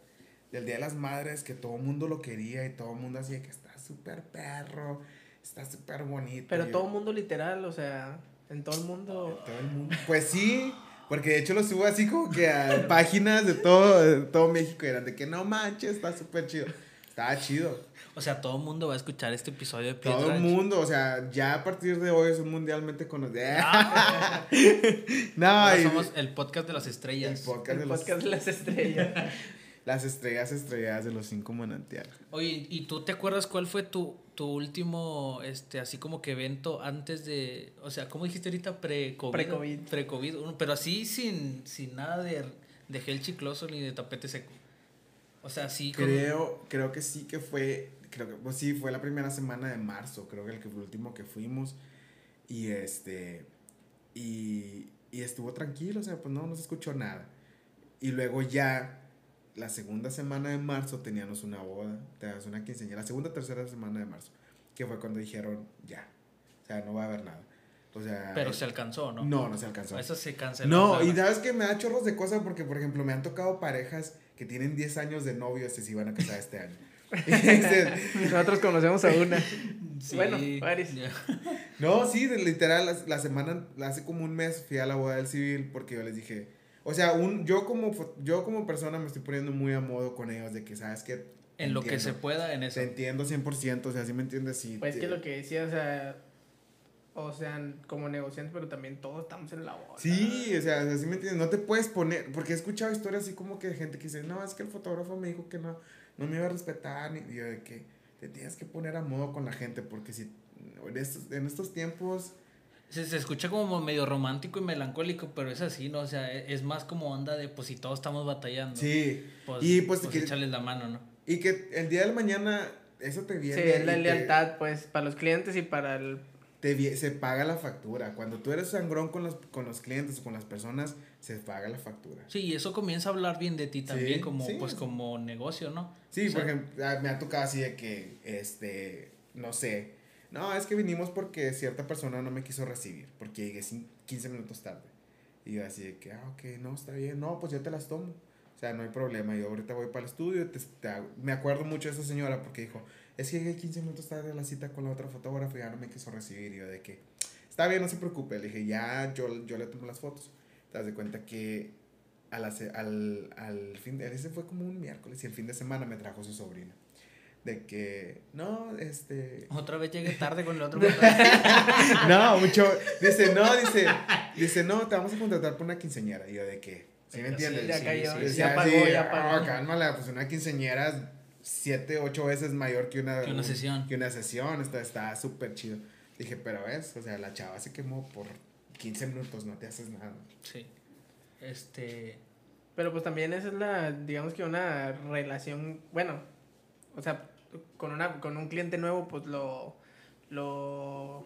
del Día de las Madres que todo el mundo lo quería y todo el mundo así de que está súper perro, está súper bonito. Pero todo el mundo literal, o sea, en todo el mundo. Todo el mundo. Pues sí, porque de hecho lo subo así como que a páginas de todo, de todo México eran de que no manches, está súper chido. Estaba chido. O sea, todo el mundo va a escuchar este episodio de Piedra. Todo el mundo, o sea, ya a partir de hoy es un mundialmente conocido. no, Ahora y- somos el podcast de las el estrellas. podcast de El los- podcast de las estrellas. las estrellas estrelladas de los cinco manantiales. Oye, ¿y tú te acuerdas cuál fue tu, tu último, este, así como que evento antes de, o sea, ¿cómo dijiste ahorita? Pre-COVID. Pre-COVID. Pre-COVID, uno- pero así sin, sin nada de, de gel chicloso ni de tapete seco. O sea, sí. Creo, creo que sí que fue, creo que pues sí, fue la primera semana de marzo, creo que el, que fue el último que fuimos. Y este, y, y estuvo tranquilo, o sea, pues no, no se escuchó nada. Y luego ya, la segunda semana de marzo teníamos una boda, teníamos una quinceañera, la segunda tercera semana de marzo, que fue cuando dijeron, ya, o sea, no va a haber nada. O sea, Pero eh, se alcanzó, ¿no? no, no se alcanzó. Eso se canceló. No, nada y sabes que me da chorros de cosas porque, por ejemplo, me han tocado parejas que tienen 10 años de novios y se iban a casar este año. Dices, Nosotros conocemos a una. Sí, bueno, varios. ya. no, sí, literal, la, la semana, hace como un mes fui a la boda del civil porque yo les dije, o sea, un, yo, como, yo como persona me estoy poniendo muy a modo con ellos de que, ¿sabes que En lo que se pueda, en eso. Te entiendo 100%, o sea, sí me entiendes, sí. Pues te- que lo que decía, o sea, o sea, como negociantes, pero también todos estamos en la boda. Sí, o sea, así me entiendes, no te puedes poner, porque he escuchado historias así como que de gente que dice, no, es que el fotógrafo me dijo que no, no me iba a respetar, ni y yo de que te tienes que poner a modo con la gente, porque si en estos, en estos tiempos, Se, se escucha como medio romántico y melancólico, pero es así, ¿no? O sea, e- es más como onda de, pues si todos estamos batallando. sí, Pues, y pues, pues que- échales la mano, ¿no? y que el día del mañana eso te viene. Sí, es la te- lealtad, pues, para los clientes y para el... te se paga la factura. Cuando tú eres sangrón con los, con los clientes o con las personas, se paga la factura. Sí, y eso comienza a hablar bien de ti también, Sí, como, sí. pues, como negocio, ¿no? Sí, O sea, por ejemplo, me ha tocado así de que, este, no sé, no, es que vinimos porque cierta persona no me quiso recibir, porque llegué cin- 15 minutos tarde. Y yo así de que, ah, ok, no, está bien, no, pues yo te las tomo. O sea, no hay problema, yo ahorita voy para el estudio, te- te me acuerdo mucho de esa señora porque dijo, es que llegué 15 minutos tarde a la cita con la otra fotógrafa y ya no me quiso recibir. Y yo de que, está bien, no se preocupe, le dije, ya, yo, yo le tomo las fotos. Te das de cuenta que a la al, al fin de, ese fue como un miércoles y el fin de semana me trajo su sobrina. De que, no, este... Otra vez llegué tarde con el otro. no, mucho. Dice, no, dice, dice, no, te vamos a contratar por una quinceñera. Y yo de que, ¿sí me Sí, entiendes? ya sí, cayó, sí, Decía ya pagó, ya pagó. "Ah, cálmala, pues una quinceñera siete, ocho veces mayor que una, Que una sesión. Que una sesión, está está súper chido. Dije, pero ves, o sea, la chava se quemó por 15 minutos, no te haces nada. Sí. Este. Pero pues también esa es la, digamos que una relación, bueno, o sea, con, una, con un cliente nuevo, pues lo, lo,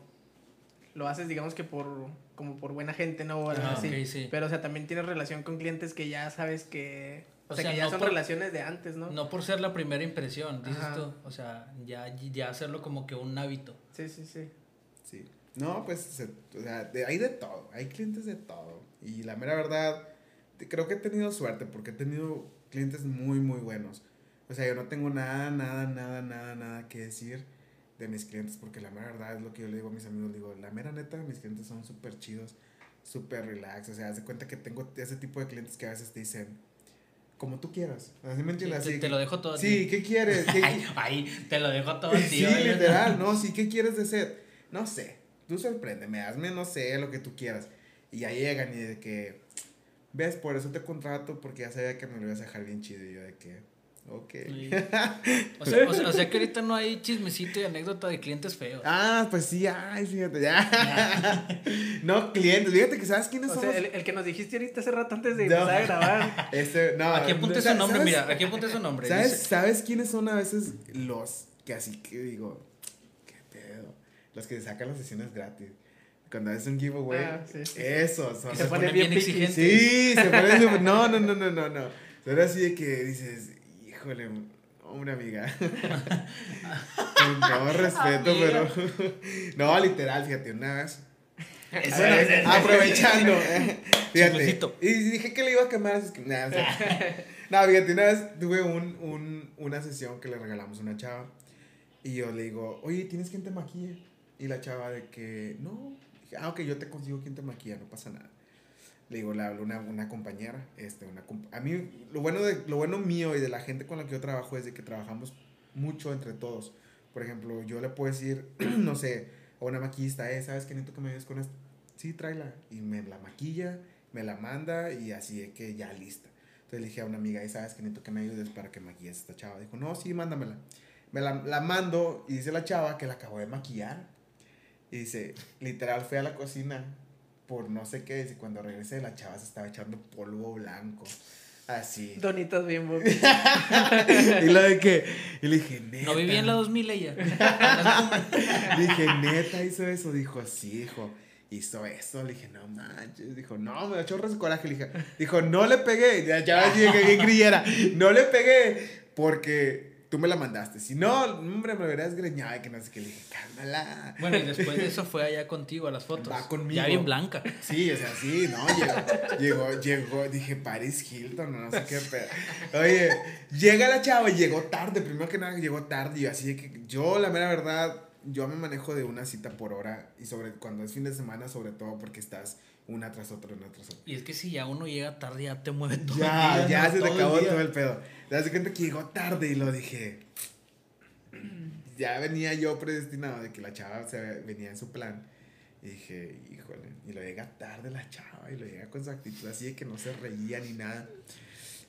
lo haces, digamos que por, como por buena gente, ¿no? O algo Ah, así. sí. Pero, o sea, también tienes relación con clientes que ya sabes que, o, O sea, sea, que ya no son por- relaciones de antes, ¿no? No por ser la primera impresión, dices Ajá. tú. O sea, ya, ya hacerlo como que un hábito. Sí, sí, sí. Sí. No, pues, se- o sea, de- hay de todo, hay clientes de todo. Y la mera verdad, creo que he tenido suerte porque he tenido clientes muy, muy buenos. O sea, yo no tengo nada, nada, nada, nada, nada que decir de mis clientes porque la mera verdad es lo que yo le digo a mis amigos. Digo, la mera neta, mis clientes son súper chidos, súper relax. O sea, haz de cuenta que tengo ese tipo de clientes que a veces te dicen, como tú quieras. Así me entiendes. te, Así, te lo dejo todo Sí. ¿qué quieres? ¿Qué- Ay, ay, te lo dejo todo ti. Sí, literal, no, sí, ¿qué quieres de set? No sé, tú sorpréndeme, hazme, no sé, lo que tú quieras. Y ya llegan y de que, ves, por eso te contrato, porque ya sabía que me lo ibas a dejar bien chido. Y yo de que, ok. Sí. O sea, o, sea, o sea que ahorita no hay chismecito y anécdota de clientes feos. Ah, pues sí, ay, fíjate, ya. no, clientes, fíjate que sabes quiénes O son sea, los- el, el que nos dijiste ahorita hace rato antes de No. empezar a grabar. Este, no, aquí apunté su ¿sabes- nombre, sabes- mira, aquí apunté su nombre. ¿Sabes, Dice- ¿Sabes quiénes son a veces los que así que digo, qué pedo? Los que sacan las sesiones gratis. Cuando haces un giveaway, Ah, sí, sí, esos son. Que se se ponen pone bien bien exigentes. Sí, se ponen No, no, no, no, no, no. Pero así de que dices, híjole, hombre, amiga. Con todo respeto, Amiga. pero. No, literal, fíjate, una vez. Eso no es- aprovechando. eh, Fíjate. Y dije que le iba a quemar. así que- nah, o sea, no, fíjate, una vez tuve un, un, una sesión que le regalamos a una chava. Y yo le digo, oye, ¿tienes quien te maquille? Y la chava de que, no. Dije, ah, ok, yo te consigo quien te maquilla, no pasa nada. Le digo, le hablo una, una compañera. Este, una, a mí, lo bueno, de, lo bueno mío y de la gente con la que yo trabajo es de que trabajamos mucho entre todos. Por ejemplo, yo le puedo decir, no sé, a una maquillista, eh, ¿sabes qué necesito que me ayudes con esto? Sí, tráela. Y me la maquilla, me la manda y así de que ya lista. Entonces le dije a una amiga, ¿y sabes que necesito que me ayudes para que maquilles a esta chava? Dijo, no, sí, mándamela. Me la, la mando y dice la chava que la acabo de maquillar. Y dice, literal, fui a la cocina por no sé qué. Dice, cuando regresé, la chava se estaba echando polvo blanco. Así. Donitos bimbo. y lo de que, y le dije, neta. No vivía en la 2000 ella. Dije, neta, hizo eso. Dijo, sí, hijo. Hizo eso. Le dije, no manches. Dijo, no, me da chorros de coraje. Le dije, dijo, no le pegué. Ya, ya de que bien creyera. No le pegué porque tú me la mandaste. Si no, hombre, me hubieras greñado y que no sé qué. Le dije, cálmala. Bueno, y después de eso fue allá contigo a las fotos. Va conmigo. Ya bien blanca. Sí, o sea, sí, no, llegó, llegó, llegó, dije, Paris Hilton, no, sé qué pedo. Oye, llega la chava y llegó tarde, primero que nada llegó tarde, y así de que yo, la mera verdad, yo me manejo de una cita por hora, y sobre, cuando es fin de semana, sobre todo porque estás una tras otra, una tras otra. Y es que si ya uno llega tarde, ya te mueve todo Ya, el día. ya ¿no? se te Todo acabó todo el pedo. Te das cuenta que llegó tarde y lo dije. Ya venía yo predestinado de que la chava se venía en su plan. Y dije, híjole. Y lo llega tarde la chava y lo llega con su actitud así de que no se reía ni nada.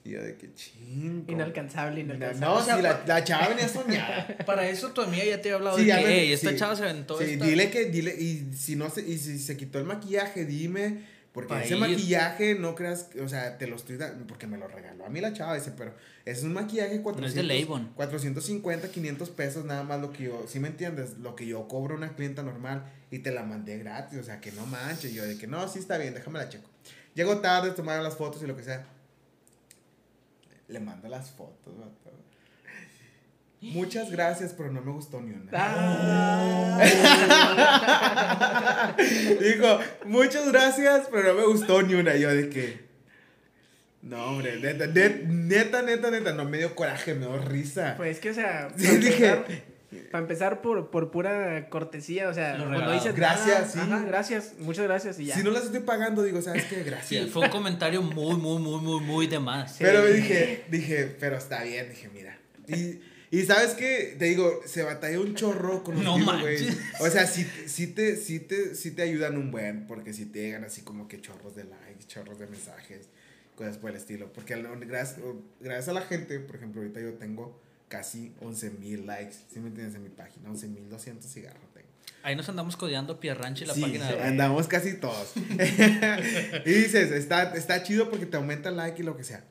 Y yo de que ching. ¿cómo? Inalcanzable, No, inalcanzable. no, O sea, sí, la, la chava venía soñada. Para eso tu amiga ya te había hablado Sí, de que, me- "Ey, esta sí. chava se aventó Sí, esta". dile que, dile, y si no se, y si se quitó el maquillaje, dime, Porque ese maquillaje, no creas, o sea, te lo estoy dando, porque me lo regaló a mí la chava, dice, pero es un maquillaje 400, No es de Avon. 450, 500 pesos nada más lo que yo, si me entiendes? Lo que yo cobro a una clienta normal y te la mandé gratis, o sea, que no manches, yo de que no, sí está bien, déjame la checo. Llego tarde, tomaron las fotos y lo que sea. Le mando las fotos, vato. Muchas gracias, pero no me gustó ni una. Ah. Dijo, muchas gracias, pero no me gustó ni una. Yo de que. No, hombre, neta, net- neta, neta, neta, no me dio coraje, me dio risa. Pues que, o sea, Sí, dije- para empezar por, por pura cortesía, o sea, Lo cuando dices Gracias, nada, sí. ajá, gracias, muchas gracias y ya. Si no las estoy pagando, digo, ¿sabes qué? Sí, Gracias. fue un comentario muy, muy, muy, muy, muy de más. Sí. Pero dije, dije, pero está bien, dije, mira. Y, y sabes qué, te digo, se batalla un chorro con los No manches. O sea, sí, sí, te, sí, te, sí te ayudan un buen, porque si te llegan así como que chorros de likes, chorros de mensajes, cosas por el estilo. Porque gracias, gracias a la gente, por ejemplo, ahorita yo tengo casi 11 mil likes, ¿sí me entiendes? En mi página, 11 mil 200 cigarros tengo. Ahí nos andamos codeando Pierranchi la Sí, página de andamos casi todos. y dices, está, está chido porque te aumenta el like y lo que sea.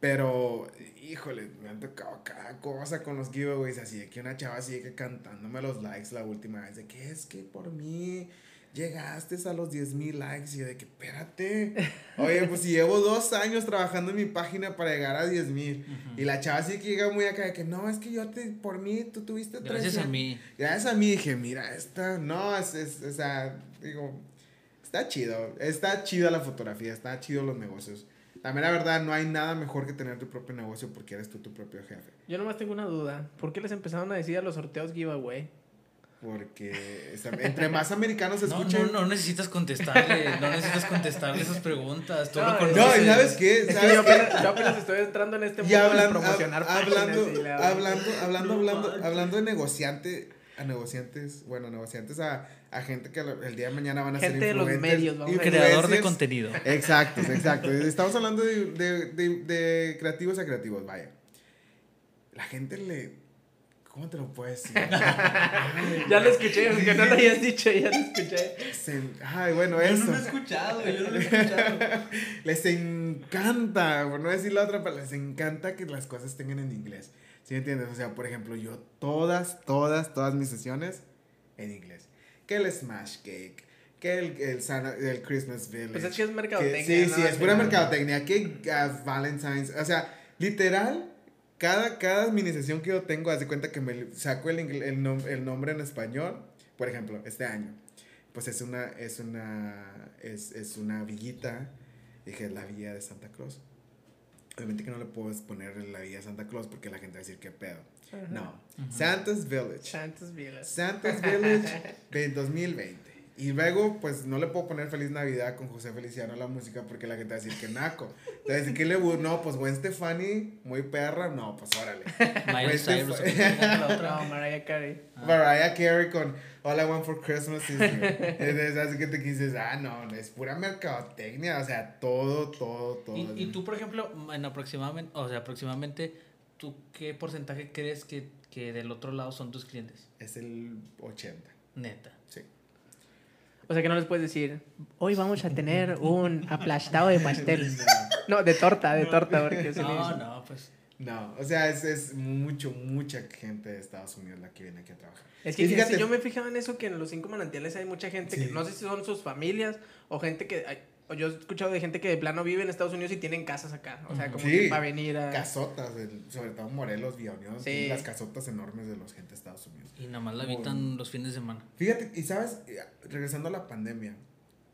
Pero, híjole, me han tocado cada cosa con los giveaways. Así de que una chava sigue cantándome los likes la última vez. De que es que por mí llegaste a los 10 mil likes. Y yo de que, espérate. Oye, pues si llevo dos años trabajando en mi página para llegar a 10 mil. Y la chava sí que llega muy acá de que, no, es que yo te, por mí, tú tuviste Gracias a 300". mí. Gracias a mí dije, mira, esta, no, es, es, o sea, digo, está chido, está chida la fotografía, está chido los negocios. También la verdad, no hay nada mejor que tener tu propio negocio porque eres tú tu propio jefe. Yo nomás tengo una duda. ¿Por qué les empezaron a decir a los sorteos giveaway? Porque entre más americanos se No, escuchen... no, no necesitas contestarle, no necesitas contestarle esas preguntas. Tú No, lo no, conoces. No, ¿y sabes qué? ¿Sabes yo apenas, yo apenas estoy entrando en este Y mundo de hablando, promocionar hab- hablando, y la- hablando, hablando, hablando, de negociante, a negociantes, bueno, negociantes a, a gente que el día de mañana van a Gente ser de los medios, vamos. Creador de contenido. Exacto, exacto. Estamos hablando de, de, de, de creativos a creativos, vaya. La gente le... ¿Cómo te lo puedo decir? Ay, Ya lo escuché, aunque no lo hayas dicho, ya lo escuché. ay, bueno, Yo eso. no lo he escuchado, yo no lo he escuchado. Les encanta, por no decir la otra palabra, les encanta que las cosas tengan en inglés. ¿Sí me entiendes? O sea, por ejemplo, yo todas, todas, todas mis sesiones en inglés. Que el Smash Cake, que el, el, Santa- el Christmas Village. Pues es que es que- mercadotecnia. sí, ¿no? sí, es pura mercadotecnia. Que uh, Valentine's, o sea, literal, cada, cada mini sesión que yo tengo, haz de cuenta que me saco el, el, nom- el nombre en español. Por ejemplo, este año, pues es una, es una, es, es una villita. Dije, la villa de Santa Claus. Obviamente que no le puedes poner la villa de Santa Claus porque la gente va a decir, ¿qué pedo? No. Santa's Village. Santos Vilas. Santa's Village de 2020. Y luego, pues no le puedo poner Feliz Navidad con José Feliciano a la música porque la gente va a decir que naco. Decir que le no, pues Gwen Stefani, muy perra, no, pues órale. Miley Este Mariah Carey. Ah. Mariah Carey con All I Want for Christmas is You. Entonces, así que te dices, ah, no, es pura mercadotecnia, o sea, todo, todo, todo. Y, y tú, por ejemplo, en aproximadamente, o sea, aproximadamente, ¿tú qué porcentaje crees que, que del otro lado son tus clientes? Es el 80, Neta. O sea que no les puedes decir, hoy vamos a tener un aplastado de pastel. No, de torta, de torta, porque se le No, dice. no, pues. No, o sea, es, es mucho, mucha gente de Estados Unidos la que viene aquí a trabajar. Es que fíjate- yo me fijaba en eso que en los cinco manantiales hay mucha gente que no sé si son sus familias o gente que yo he escuchado de gente que de plano vive en Estados Unidos y tienen casas acá, o sea, como Sí. que para venir a Casotas, del- sobre todo Morelos, Villa Unión, Sí. las casotas enormes de los gente de Estados Unidos. Y nada más la habitan los fines de semana. Fíjate, y sabes, Eh, regresando a la pandemia,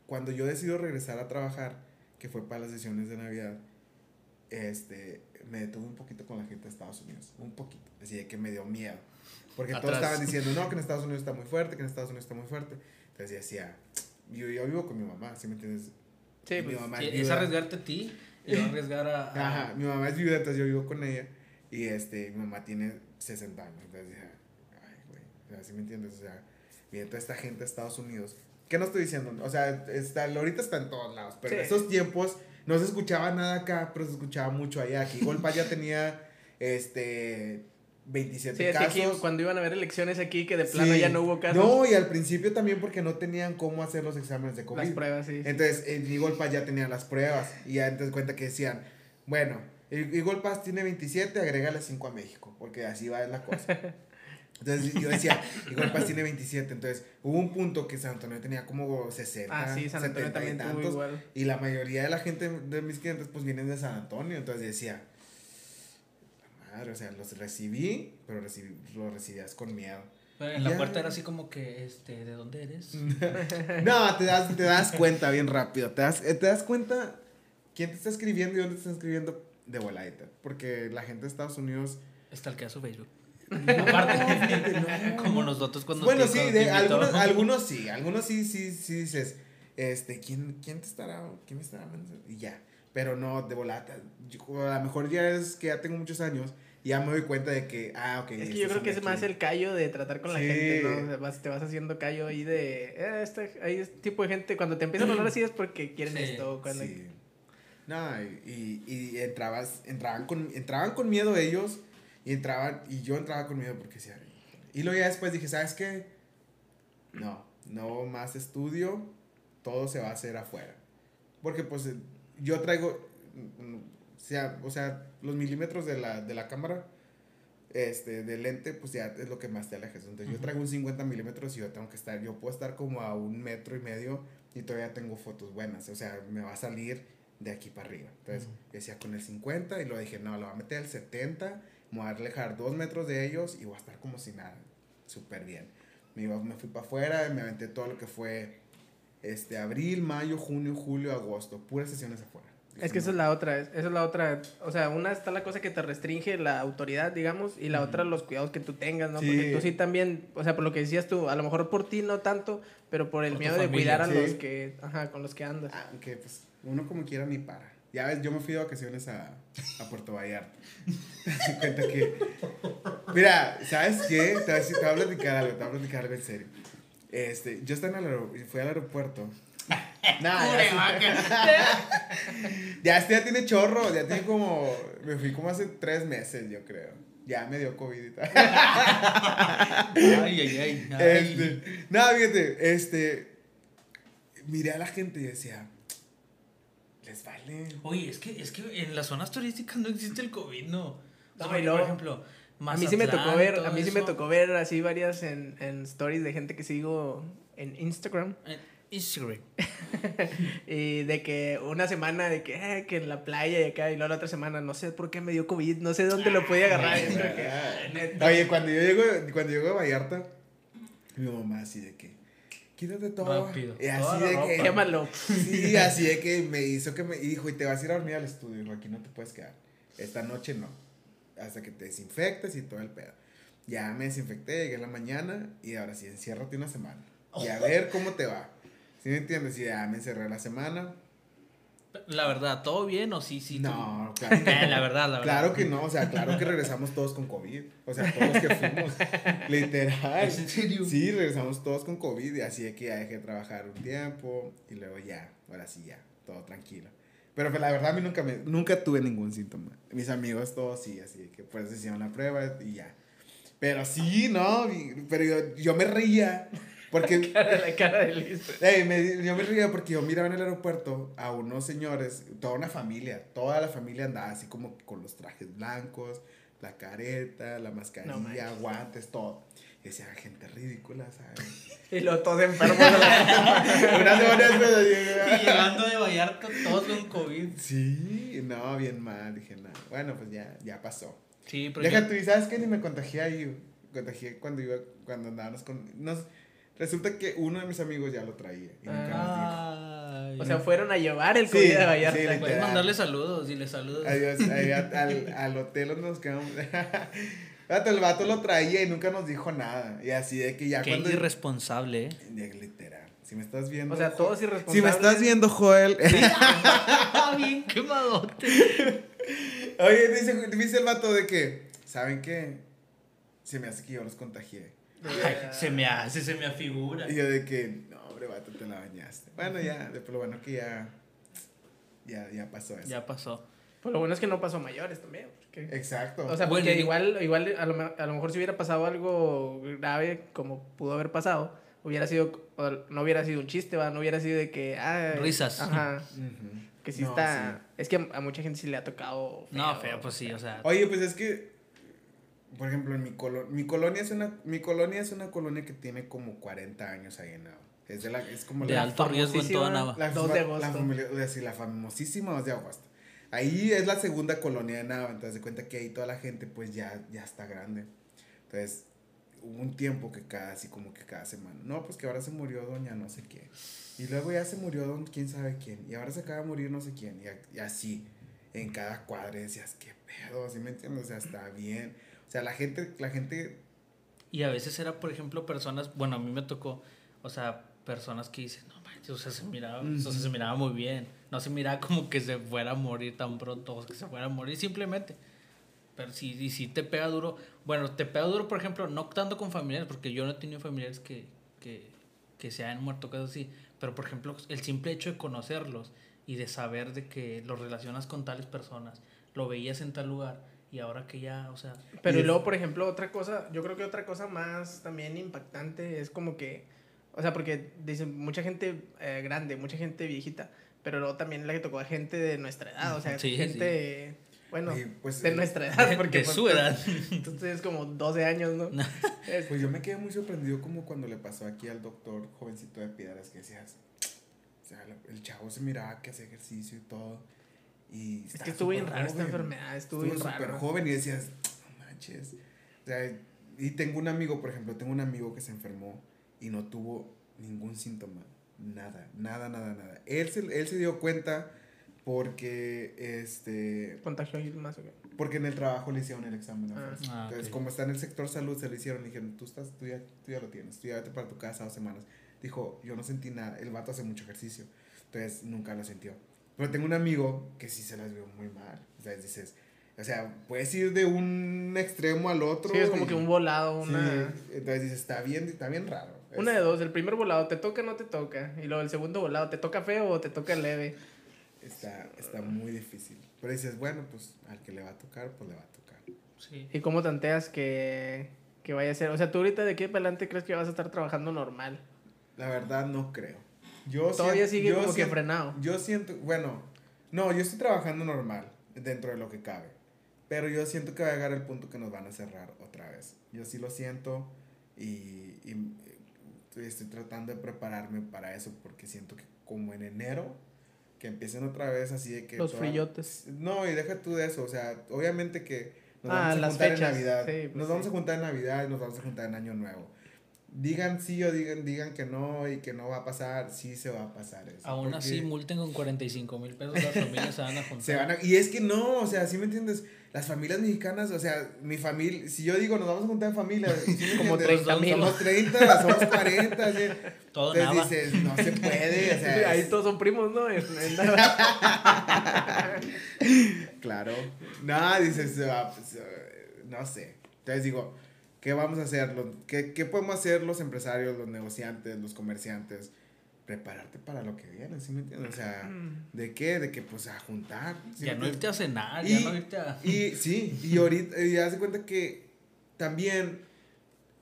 cuando yo decido regresar a trabajar, que fue para las sesiones de Navidad, este, me detuve un poquito con la gente de Estados Unidos, un poquito, así de que me dio miedo. Porque todos Atrás. estaban diciendo, no, que en Estados Unidos está muy fuerte, que en Estados Unidos está muy fuerte. Entonces decía, yo, yo vivo con mi mamá, ¿sí me entiendes? Sí, mi pues, mamá es es arriesgarte a ti y no arriesgar a. a- Ajá, mi mamá es viuda, entonces yo vivo con ella. Y este, mi mamá tiene 60 años. Entonces dije, ay, güey. O sea, ¿sí me entiendes? O sea, viene toda esta gente de Estados Unidos. ¿Qué no estoy diciendo? O sea, está, ahorita está en todos lados. Pero en esos tiempos no se escuchaba nada acá, pero se escuchaba mucho allá. Aquí Golpa ya tenía, este, 27 Sí, casos. aquí, cuando iban a haber elecciones aquí, que de plano Sí. ya no hubo casos. No, y al principio también porque no tenían cómo hacer los exámenes de COVID. las pruebas, sí. Entonces, en Pass ya tenía las pruebas. Y ya entonces cuenta que decían, bueno, Eagle Pass tiene 27, agrégale 5 a México, porque así va la cosa. Entonces yo decía, Eagle Pass tiene 27. Entonces hubo un punto que San Antonio tenía como 60. Ah, sí, San Antonio 70 y también tuvo tantos, igual. Y la mayoría de la gente de mis clientes pues vienen de San Antonio. Entonces decía, "La madre, o sea, los recibí, pero recibí, los recibías con miedo. Pero en la Ya. puerta era así como que, este, ¿de dónde eres? No, te das, te das cuenta bien rápido. Te das, eh, te das cuenta quién te está escribiendo y dónde te está escribiendo de voladita. Porque la gente de Estados Unidos. Stalkea su Facebook. Aparte, no. como nosotros cuando bueno, sí, de, algunos, algunos sí. Algunos sí, sí, sí dices. Este, ¿quién, quién te estará? ¿Quién me estará? Y ya. Pero no, de volata. Yo- a lo mejor ya es que ya tengo muchos años. Y ya me doy cuenta de que, ah, ok. Es que este yo creo que es más el callo de tratar con la Sí. gente, ¿no? O sea, vas- te vas haciendo callo ahí de. Eh, este, hay este tipo de gente. Cuando te empiezan a hablar así es porque quieren Sí, esto. Cuando, Sí. No, y, y, y entrabas, entraban con, entraban con miedo ellos y entraban, y yo entraba con miedo porque decía, y luego ya después dije, ¿sabes qué? No, no más estudio, todo se va a hacer afuera. Porque pues yo traigo, o sea, o sea, los milímetros de la, de la cámara, este, de lente, pues ya es lo que más te alejas. Entonces yo traigo un 50 milímetros y yo tengo que estar, yo puedo estar como a un metro y medio y todavía tengo fotos buenas. O sea, me va a salir de aquí para arriba. Entonces, yo decía con el 50 y luego dije, no, lo voy a meter al 70, me voy a alejar dos metros de ellos y voy a estar como si nada, súper bien. Me, iba, me fui para afuera, me aventé todo lo que fue este, abril, mayo, junio, julio, agosto, puras sesiones afuera. Es que esa es la otra, es- esa es la otra, o sea, una está la cosa que te restringe la autoridad, digamos, y la otra los cuidados que tú tengas, ¿no? Sí. Porque tú sí también, o sea, por lo que decías tú, a lo mejor por ti no tanto, pero por el Por miedo de familia, cuidar a sí. los que, ajá, con los que andas. Aunque pues uno como quiera ni para. Ya ves, yo me fui de vacaciones a, a Puerto Vallarta. Te das cuenta que... Mira, ¿sabes qué? Te voy, a decir- te voy a platicar algo, te voy a platicar algo en serio. Este, yo estaba en el aeropuerto, fui al aeropuerto. Nada, ya, ya este ya tiene chorro, ya tiene como... Me fui como hace tres meses, yo creo. Ya me dio COVID y tal. Ay, ay, ay. ay. Este, nada, fíjate, este, miré a la gente y decía, les vale. Oye, es que, es que en las zonas turísticas no existe el COVID, ¿no? O sea, No, porque, y por ejemplo, a mí sí me tocó ver, a mí sí me tocó ver así varias en, en stories de gente que sigo en Instagram. En Instagram. Y de que una semana de que, eh, que en la playa y acá, y luego la otra semana, no sé por qué me dio COVID, no sé dónde lo podía agarrar. Que. Oye, cuando yo llego, cuando llego a Vallarta, mi mamá así de que, quítate todo. Rápido. Y así Toda de ropa. que, Quémalo. sí, así de que me hizo que me, y dijo, y te vas a ir a dormir al estudio, dijo, aquí no te puedes quedar. Esta noche no. Hasta que te desinfectes y todo el pedo. Ya me desinfecté, llegué en la mañana y ahora sí, enciérrate una semana. Y a ver cómo te va. ¿Sí me entiendes? Y ya me encerré la semana. La verdad, ¿todo bien o sí, sí? No, claro que Eh, no. la verdad, la verdad. Claro que no, o sea, claro que regresamos todos con COVID. O sea, todos que fuimos. Literal. ¿Es en serio? Sí, regresamos todos con COVID y así de que ya dejé de trabajar un tiempo y luego ya, ahora sí ya, todo tranquilo. Pero pues, la verdad a mí nunca, me, nunca tuve ningún síntoma. Mis amigos todos sí, así que pues hicieron la prueba y ya. Pero sí, no, pero yo, yo me reía porque... Cara- la cara de Liz. Ey, me- yo me reía porque yo miraba en el aeropuerto a unos señores, toda una familia, toda la familia andaba así como con los trajes blancos, la careta, la mascarilla, manches. guantes, todo. Y decía, gente ridícula, ¿sabes? Y los todos enfermos. de la- Una semana después, Y llegando de Vallarta, todos con COVID. Sí, no, bien mal, dije, no. Bueno, pues ya, ya pasó. Sí, pero Deja yo- tú, sabes que ni me contagié ahí, contagié cuando iba, cuando andábamos con, nos, resulta que uno de mis amigos ya lo traía y nunca Ay. O sea, fueron a llevar el Sí, COVID a Vallarta. sí, Puedes mandarle saludos, dile saludos. Adiós, al, al hotel donde nos quedamos. El vato lo traía y nunca nos dijo nada. Y así de que ya Qué cuando. irresponsable, ¿eh? Literal. Si me estás viendo. O sea, todos Si irresponsables. me estás viendo, Joel. Ah, bien quemadote. Oye, dice, dice el vato de que. ¿Saben qué? Se me hace que yo los contagié. Ay, se me hace, se me afigura. Y yo de que. No, hombre, vato, te la bañaste. Bueno, ya. Después lo bueno que ya. Ya, ya pasó eso. Ya pasó. Pues lo bueno es que no pasó mayores también. porque- Exacto. O sea, Bueno, porque y- igual, igual a, lo, a lo mejor si hubiera pasado algo grave como pudo haber pasado, hubiera sido, no hubiera sido un chiste, ¿va? no hubiera sido de que... Ah, Risas. Ajá. Que sí No, está... Es que a mucha gente sí le ha tocado... No, feo, pues sí, o sea. Oye, pues es que, por ejemplo, en mi, colo- mi colonia es una mi colonia es una colonia que tiene como 40 años ahí en Nava. Es de la es como De la alto riesgo en toda famosísima- Nava. la, 2 de la, agosto. sea, sí, la famosísima 2 de agosto. Ahí es la segunda colonia de Nava, entonces de cuenta que ahí toda la gente pues ya ya está grande. Entonces, hubo un tiempo que cada así como que cada semana, no, pues que ahora se murió doña no sé quién. Y luego ya se murió don quién sabe quién. Y ahora se acaba de morir no sé quién. Y, y así, en cada cuadra decías, qué pedo, ¿sí me entiendes? O sea, está bien. O sea, la gente, la gente, Y a veces era, por ejemplo, personas, bueno, a mí me tocó, o sea, personas que dicen, no manches, o sea, se miraba, o sea, se miraba muy bien. No se miraba como que se fuera a morir tan pronto, o que se fuera a morir simplemente. Pero sí, y sí te pega duro. Bueno, te pega duro, por ejemplo, no tanto con familiares, porque yo no he tenido familiares que, que, que se hayan muerto, cosas así. Pero, por ejemplo, el simple hecho de conocerlos y de saber de que los relacionas con tales personas, lo veías en tal lugar, y ahora que ya, o sea, Pero Y luego, por ejemplo, otra cosa, yo creo que otra cosa más también impactante es como que, o sea, porque dicen mucha gente eh, grande, mucha gente viejita, pero luego también la que tocó a gente de nuestra edad, o sea, Sí, gente, bueno, pues, de eh, nuestra edad, porque de pues, su edad. Tú tienes como 12 años, ¿no? Es- Pues yo me quedé muy sorprendido como cuando le pasó aquí al doctor jovencito de piedras que decías, o sea, el chavo se miraba que hacía ejercicio y todo. Y es que estuvo bien raro esta joven. enfermedad, estuvo, Estuvo bien súper joven y decías, no manches. O sea, y tengo un amigo, por ejemplo, tengo un amigo que se enfermó y no tuvo ningún síntoma. Nada, nada, nada, nada. Él se, él se dio cuenta porque, este, Contagio ahí más o qué? porque en el trabajo le hicieron el examen. Ah. Ah, Entonces, ok. como está en el sector salud, se lo hicieron. Le dijeron, tú, estás, tú, ya, tú ya lo tienes. Tú ya vete para tu casa dos semanas. Dijo, yo no sentí nada. El vato hace mucho ejercicio. Entonces, nunca lo sintió. Pero tengo un amigo que sí se las vio muy mal. O sea, dices, o sea, puedes ir de un extremo al otro. Sí, es como y- que un volado, Sí, una... entonces dices, está bien, está bien raro. Una Es- de dos, el primer volado te toca o no te toca, y luego el segundo volado te toca feo o te toca leve. Está, está muy difícil. Pero dices, bueno, pues al que le va a tocar, pues le va a tocar. Sí. ¿Y cómo tanteas que, que vaya a ser? O sea, tú ahorita de aquí para adelante crees que vas a estar trabajando normal. La verdad, no creo. Yo Todavía siento- sigue yo como que frenado. Yo siento, bueno, no, yo estoy trabajando normal dentro de lo que cabe. Pero yo siento que va a llegar el punto que nos van a cerrar otra vez. Yo sí lo siento y, y, eh, estoy tratando de prepararme para eso porque siento que como en enero, que empiecen otra vez así de que... Los toda- frillotes. No, y deja tú de eso, o sea, obviamente que nos Ah, vamos a las juntar fechas, en Navidad. sí, pues nos sí. vamos a juntar en Navidad y nos vamos a juntar en Año Nuevo. Digan sí o digan, digan que no y que no va a pasar, sí se va a pasar eso. Aún así, multen con 45 mil pesos, las familias se van a juntar. se van a- y es que no, o sea, ¿sí me entiendes? Las familias mexicanas, o sea, mi familia, si yo digo nos vamos a juntar en familia, ¿sí Como entiendes? 30,000. Somos 30, somos 40, así. Todo Entonces nada. dices, no se puede, o sea, Ahí es- todos son primos, ¿no? En- en nada. Claro. No, dices, se va, pues, no sé. Entonces digo, ¿qué vamos a hacer? ¿Qué, ¿Qué podemos hacer los empresarios, los negociantes, los comerciantes? Prepararte para lo que viene, ¿sí me entiendes? O sea, ¿de qué? De que pues a juntar. ¿sí ya no irte a cenar, Y- ya no irte a... Y sí, y ahorita y ya se cuenta que también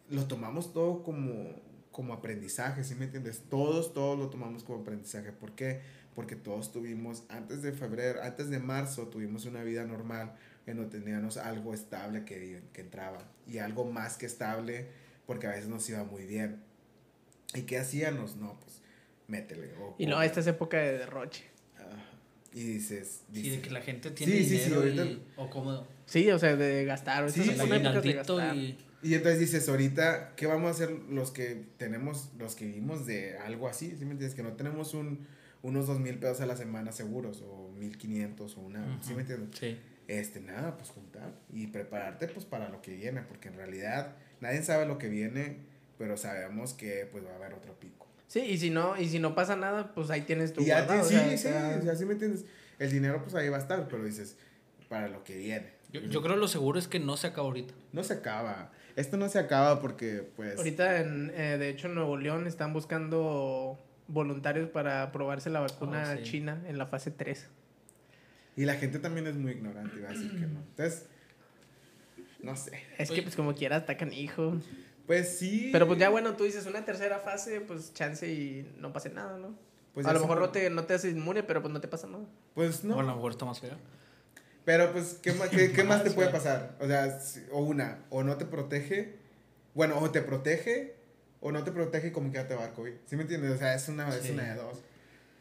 lo tomamos todo como, como aprendizaje, ¿sí me entiendes? Todos, todos lo tomamos como aprendizaje. ¿Por qué? Porque todos tuvimos, antes de febrero, antes de marzo, tuvimos una vida normal en donde teníamos algo estable que, que entraba y algo más que estable porque a veces nos iba muy bien. ¿Y qué hacíamos? No, pues métele. o- Y no, o- esta es época de derroche. Ajá. Y dices, Sí, de dices, que la gente tiene Sí, sí, sí, dinero ahorita- y- o como Sí, o sea, de gastar. Sí, épocas de gastar. y... Y entonces dices, ahorita, ¿qué vamos a hacer los que tenemos, los que vivimos de algo así? ¿Sí me entiendes? Que no tenemos un, unos dos mil pesos a la semana seguros, o mil quinientos, o una, ¿sí Ujú. me entiendes? Sí. Este, nada, pues juntar y prepararte pues para lo que viene, porque en realidad nadie sabe lo que viene, pero sabemos que pues va a haber otro pico. Sí, y si no, y si no pasa nada, pues ahí tienes tu Y guardado, sí, sea, sí, o sea, sea, ¿sí me entiendes? El dinero pues ahí va a estar, pero dices, para lo que viene. Yo, yo creo lo seguro es que no se acaba ahorita. No se acaba. Esto no se acaba porque pues... Ahorita, en, eh, de hecho, en Nuevo León están buscando voluntarios para probarse la vacuna Oh, sí. china en la fase 3. Y la gente también es muy ignorante y va a decir que no. Entonces, no sé. Es que pues como quieras, atacan hijo. Pues sí. Pero pues ya bueno, tú dices una tercera fase, pues chance y no pase nada, ¿no? Pues a lo mejor no te, no te haces inmune, pero pues no te pasa nada. Pues no. O a lo mejor está más fea. Pero pues, ¿qué, más- qué, qué más te puede pasar? O sea, si- o una, o no te protege, bueno, o te protege, o no te protege y como que ya te va a dar COVID. ¿Sí me entiendes? O sea, es una, es Sí. una de dos.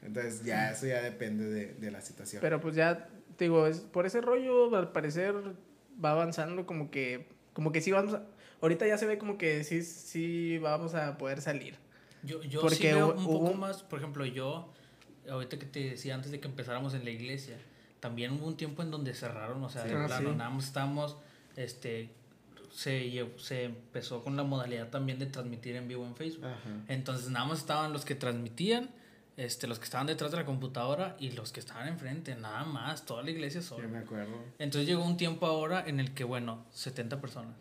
Entonces, ya, eso ya depende de, de la situación. Pero pues ya, te digo, es, por ese rollo, al parecer, va avanzando como que, como que sí vamos a, ahorita ya se ve como que sí, sí vamos a poder salir. Yo, yo sí Porque veo hu- un hubo- poco más, por ejemplo, yo, ahorita que te decía antes de que empezáramos en la iglesia, también hubo un tiempo en donde cerraron, o sea, Sí. de Ah, plano, sí. nada más estábamos, este, se, se empezó con la modalidad también de transmitir en vivo en Facebook. Ajá. Entonces nada más estaban los que transmitían, este, los que estaban detrás de la computadora y los que estaban enfrente, nada más, toda la iglesia sola. Yo me acuerdo. Entonces llegó un tiempo ahora en el que, bueno, 70 personas.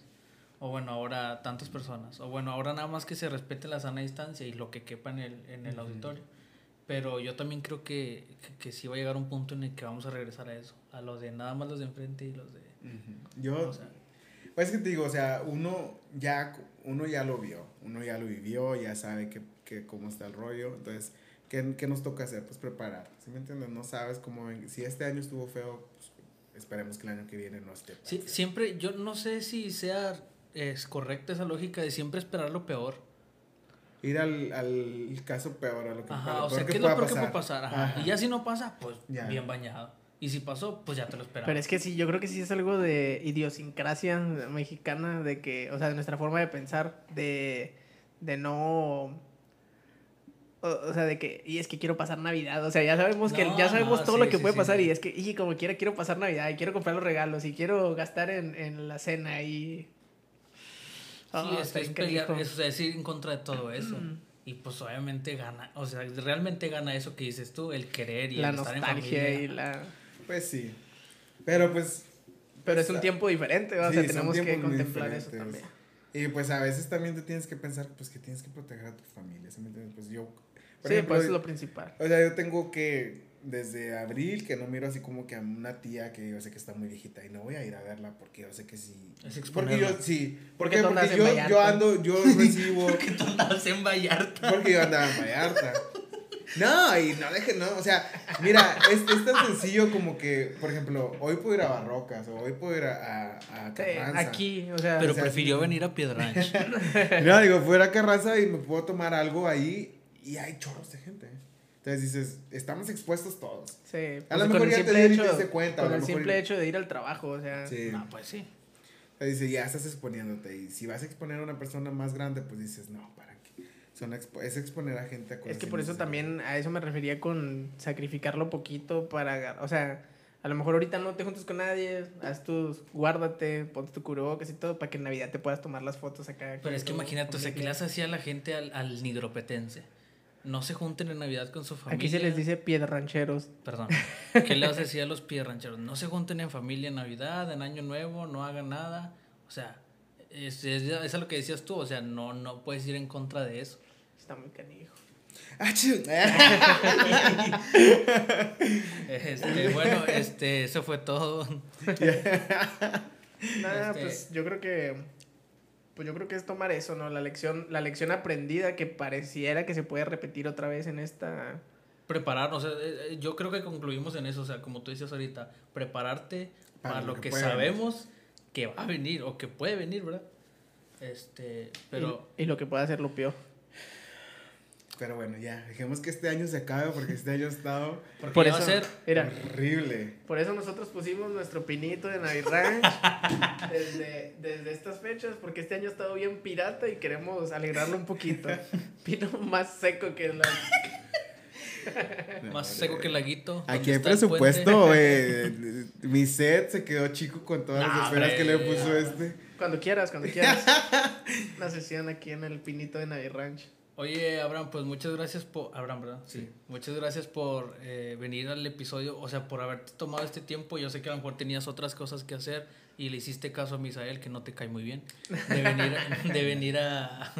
O bueno, ahora tantas personas. O bueno, ahora nada más que se respete la sana distancia y lo que quepa en el, en el Ujú. auditorio. Pero yo también creo que, que, que sí va a llegar un punto en el que vamos a regresar a eso. A los de nada más los de enfrente y los de... Ujú. Yo, o sea, pues es que te digo, o sea, uno ya, uno ya lo vio, uno ya lo vivió, ya sabe que, que cómo está el rollo. Entonces, ¿qué, qué nos toca hacer? Pues preparar. ¿Sí me entiendes? No sabes cómo ven- Si este año estuvo feo, pues, esperemos que el año que viene no esté. sí, siempre, yo no sé si sea es correcta esa lógica de siempre esperar lo peor. Ir al, al caso peor, a lo que, Ajá, o sea, ¿qué que es lo peor que puede pasar? Ajá. Ajá. Y ya si no pasa, pues Ya. bien bañado. Y si pasó, pues ya te lo esperaba. Pero es que sí, yo creo que sí es algo de idiosincrasia mexicana, de que, o sea, de nuestra forma de pensar, de, de no... O, o sea, de que, y es que quiero pasar Navidad, o sea, ya sabemos que, ya sabemos no, todo sí, lo que sí, puede sí. pasar y es que, y como quiera, quiero pasar Navidad, y quiero comprar los regalos, y quiero gastar en, en la cena y... Sí, Ah, es, está es pelear, es, o sea, es ir en contra de todo eso. Mm. Y pues obviamente gana, o sea, realmente gana eso que dices tú, el querer y la el estar en nostalgia familia. y la... Pues sí. Pero pues. Pero es un tiempo diferente, o sea, tenemos que contemplar eso también. Y pues a veces también te tienes que pensar pues que tienes que proteger a tu familia. ¿sí me entiendes? Pues yo. Por Sí, ejemplo, pues es lo principal. O sea, yo tengo que. Desde abril que no miro así como que a una tía que yo sé que está muy viejita y no voy a ir a verla porque yo sé que sí. Es porque yo sí. ¿Por Porque Porque yo, yo ando, yo recibo. Que tú andabas en Vallarta. Porque yo andaba en Vallarta. No, y no deje, no, o sea, mira, es, es tan sencillo como que, por ejemplo, hoy puedo ir a Barrocas o hoy puedo ir a, a, a Carranza. aquí, o sea... Pero o sea, prefirió venir a Piedranch. No, digo, fuera a Carranza y me puedo tomar algo ahí y hay chorros de gente. Entonces dices, estamos expuestos todos. Sí, A lo pues, mejor con el ya te dio y te hecho, diste cuenta, Con lo el mejor simple hecho de ir al trabajo, o sea. Sí. no, pues sí. Entonces dice, ya estás exponiéndote. Y si vas a exponer a una persona más grande, pues dices, no, ¿para qué? Son expo- es exponer a gente a cosas Es que por eso también a eso me refería con sacrificarlo poquito para, o sea, a lo mejor ahorita no te juntes con nadie, haz tus, guárdate, ponte tu cubrebocas y todo para que en Navidad te puedas tomar las fotos acá. Pero es que imagínate, o sea, ¿qué le familia. hace así a la gente al, al nigropetense? No se junten en Navidad con su familia. Aquí se les dice piedrancheros. Perdón. ¿Qué le vas a decir a los piedrancheros? No se junten en familia en Navidad, en Año Nuevo, no hagan nada. O sea, es, es, es a lo que decías tú, o sea, no, no puedes ir en contra de eso. Está muy canijo. Ah, Este, bueno, este, eso fue todo. Nada, Este- pues yo creo que pues yo creo que es tomar eso, ¿no? La lección la lección aprendida que pareciera que se puede repetir otra vez en esta Prepararnos, eh, eh, yo creo que concluimos en eso, o sea, como tú dices ahorita, prepararte para, lo que, sabemos que va a venir o que puede venir, ¿verdad? Este, pero y, y lo que puede hacer Lupio. Pero bueno, ya, dejemos que este año se acabe porque este año ha estado porque Por eso, a ser mira, horrible. por eso nosotros pusimos nuestro pinito de Navirranch desde, desde estas fechas, porque este año ha estado bien pirata y queremos alegrarlo un poquito. Pino más seco que la... más seco que el laguito. Aquí hay ¿Dónde está el presupuesto, eh, Mi set se quedó chico con todas No, las esferas que le puso este. Cuando quieras, cuando quieras. Una sesión aquí en el pinito de Navirranch. Oye, Abraham, pues muchas gracias por... Abraham, ¿verdad? Sí. Muchas gracias por eh, venir al episodio, o sea, por haberte tomado este tiempo. Yo sé que a lo mejor tenías otras cosas que hacer y le hiciste caso a Misael, que no te cae muy bien, de venir, de venir a,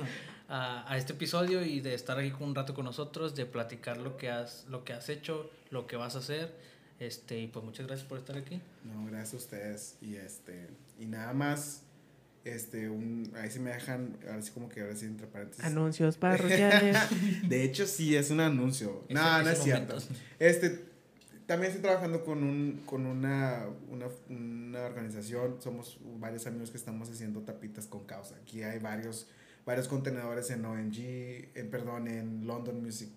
a, a este episodio y de estar aquí un rato con nosotros, de platicar lo que has, lo que has hecho, lo que vas a hacer. Este, y pues muchas gracias por estar aquí. No, gracias a ustedes. Y este, y nada más, este, un, ahí sí me dejan, ahora sí como que ahora sí entre paréntesis. Anuncios parroquiales. De hecho, sí, es un anuncio. Ese- No, no es cierto. Este, también estoy trabajando con, un, con una, una, una organización. Somos varios amigos que estamos haciendo tapitas con causa. Aquí hay varios, varios contenedores en ONG, en, perdón, en London Music.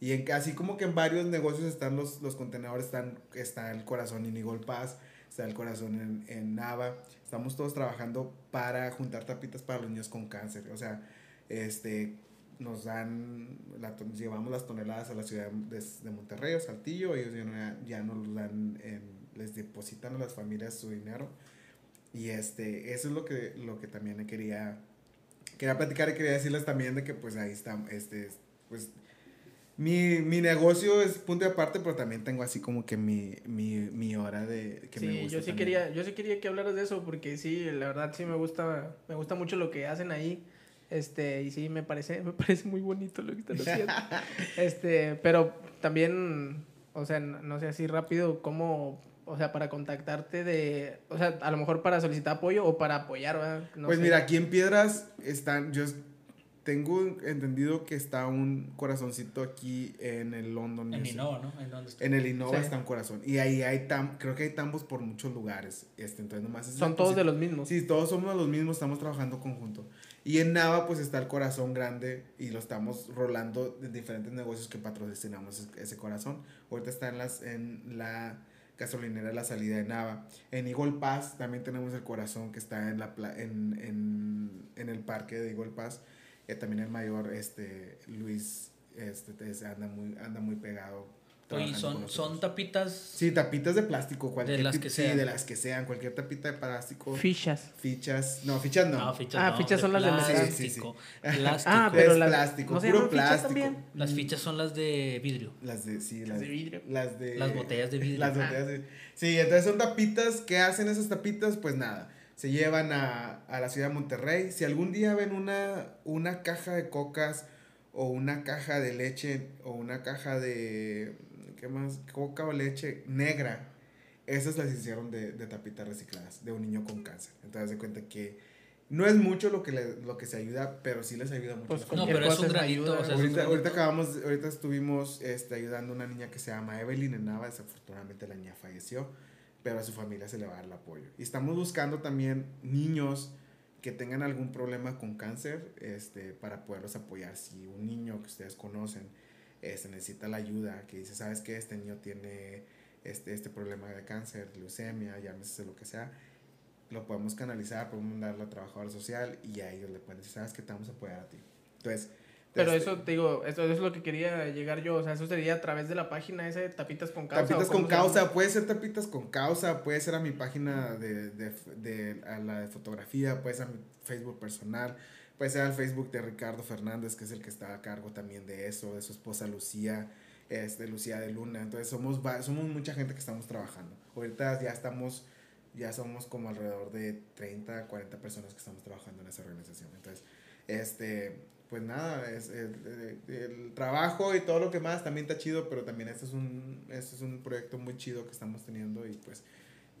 Y en, así como que en varios negocios están los, los contenedores, están, está el corazón en Eagle Pass, está el corazón en, en Nava. Estamos todos trabajando para juntar tapitas para los niños con cáncer. O sea, este, nos dan, llevamos las toneladas a la ciudad de, Monterrey o Saltillo, ellos ya, ya nos dan, en- les depositan a las familias su dinero. Y este, eso es lo que, lo que también quería, quería platicar y quería decirles también de que pues ahí está, este, pues mi, mi negocio es punto de aparte, pero también tengo así como que mi, mi, mi hora de que me sí, gusta yo sí también. quería, yo sí quería que hablaras de eso porque sí, la verdad sí me gusta, me gusta mucho lo que hacen ahí. Este, y sí me parece, me parece muy bonito lo que están haciendo. este, pero también, o sea, no, no sé así rápido cómo, o sea, para contactarte de, o sea, a lo mejor para solicitar apoyo o para apoyar, ¿verdad? No pues sé. mira, aquí en Piedras están, yo tengo entendido que está un corazoncito aquí en el London En. Innova, ¿no? ¿En dónde está? En el Innova Sí. está un corazón. Y ahí hay tam, creo que hay tambos por muchos lugares. Este, entonces nomás es Son todos de los mismos. Sí, todos somos los mismos, estamos trabajando conjunto. Y en Nava pues está el corazón grande y lo estamos rolando de diferentes negocios que patrocinamos ese- corazón. Ahorita está en, las, en la gasolinera de la salida de Nava. En Eagle Pass también tenemos el corazón que está en, la pla- en, en, en el parque de Eagle Pass. Eh, también el mayor este, Luis este, te- anda, muy, anda muy pegado. Oye, son, son tapitas. Sí, tapitas de plástico, cualquier las tipo- que sí, sean. de las que sean, cualquier tapita de plástico. Fichas. Fichas, no, fichas no. No, fichas Ah, no, fichas son las de plástico. Sí, sí, plástico. Ah, Es pero las- plástico, ¿no se puro plástico. también? Las fichas son las de vidrio. Las de, sí, las de vidrio. Las de. Las botellas de vidrio. Las Ah. botellas de. Sí, entonces son tapitas. ¿Qué hacen esas tapitas? Pues nada. Se llevan a, a la ciudad de Monterrey. Si algún día ven una, una caja de cocas o una caja de leche o una caja de. ¿Qué más? Coca o leche negra. Esas las hicieron de, de tapitas recicladas de un niño con cáncer. Entonces, de cuenta que no es mucho lo que, le- lo que se ayuda, pero sí les ayuda mucho. Pues No, pero es un cosas granito. ayuda. o sea, es un Ahorita, ahorita acabamos, ahorita estuvimos este, ayudando a una niña que se llama Evelyn en Nava, desafortunadamente la niña falleció, pero a su familia se le va a dar el apoyo. Y estamos buscando también niños que tengan algún problema con cáncer este, para poderlos apoyar. Si un niño que ustedes conocen este, necesita la ayuda, que dice, ¿sabes qué? Este niño tiene este, este problema de cáncer, leucemia, llámese lo que sea, lo podemos canalizar, podemos mandarlo a trabajador social y a ellos le pueden decir, ¿sabes qué? Te vamos a apoyar a ti. Entonces, Pero este, eso, te digo, eso, eso es lo que quería llegar yo. O sea, eso sería a través de la página esa de Tapitas con Causa. Tapitas ¿o con se causa, puede ser tapitas con causa, puede ser a mi página de, de, de- a la de fotografía, puede ser a mi Facebook personal, puede ser al Facebook de Ricardo Fernández, que es el que está a cargo también de eso, de su esposa Lucía, este, Lucía de Luna. Entonces somos, somos mucha gente que estamos trabajando. Ahorita ya estamos, ya somos como alrededor de 30, 40 personas que estamos trabajando en esa organización. Entonces, este, pues nada, es el, el- el trabajo y todo lo que más también está chido, pero también este es un, este es un proyecto muy chido que estamos teniendo y pues,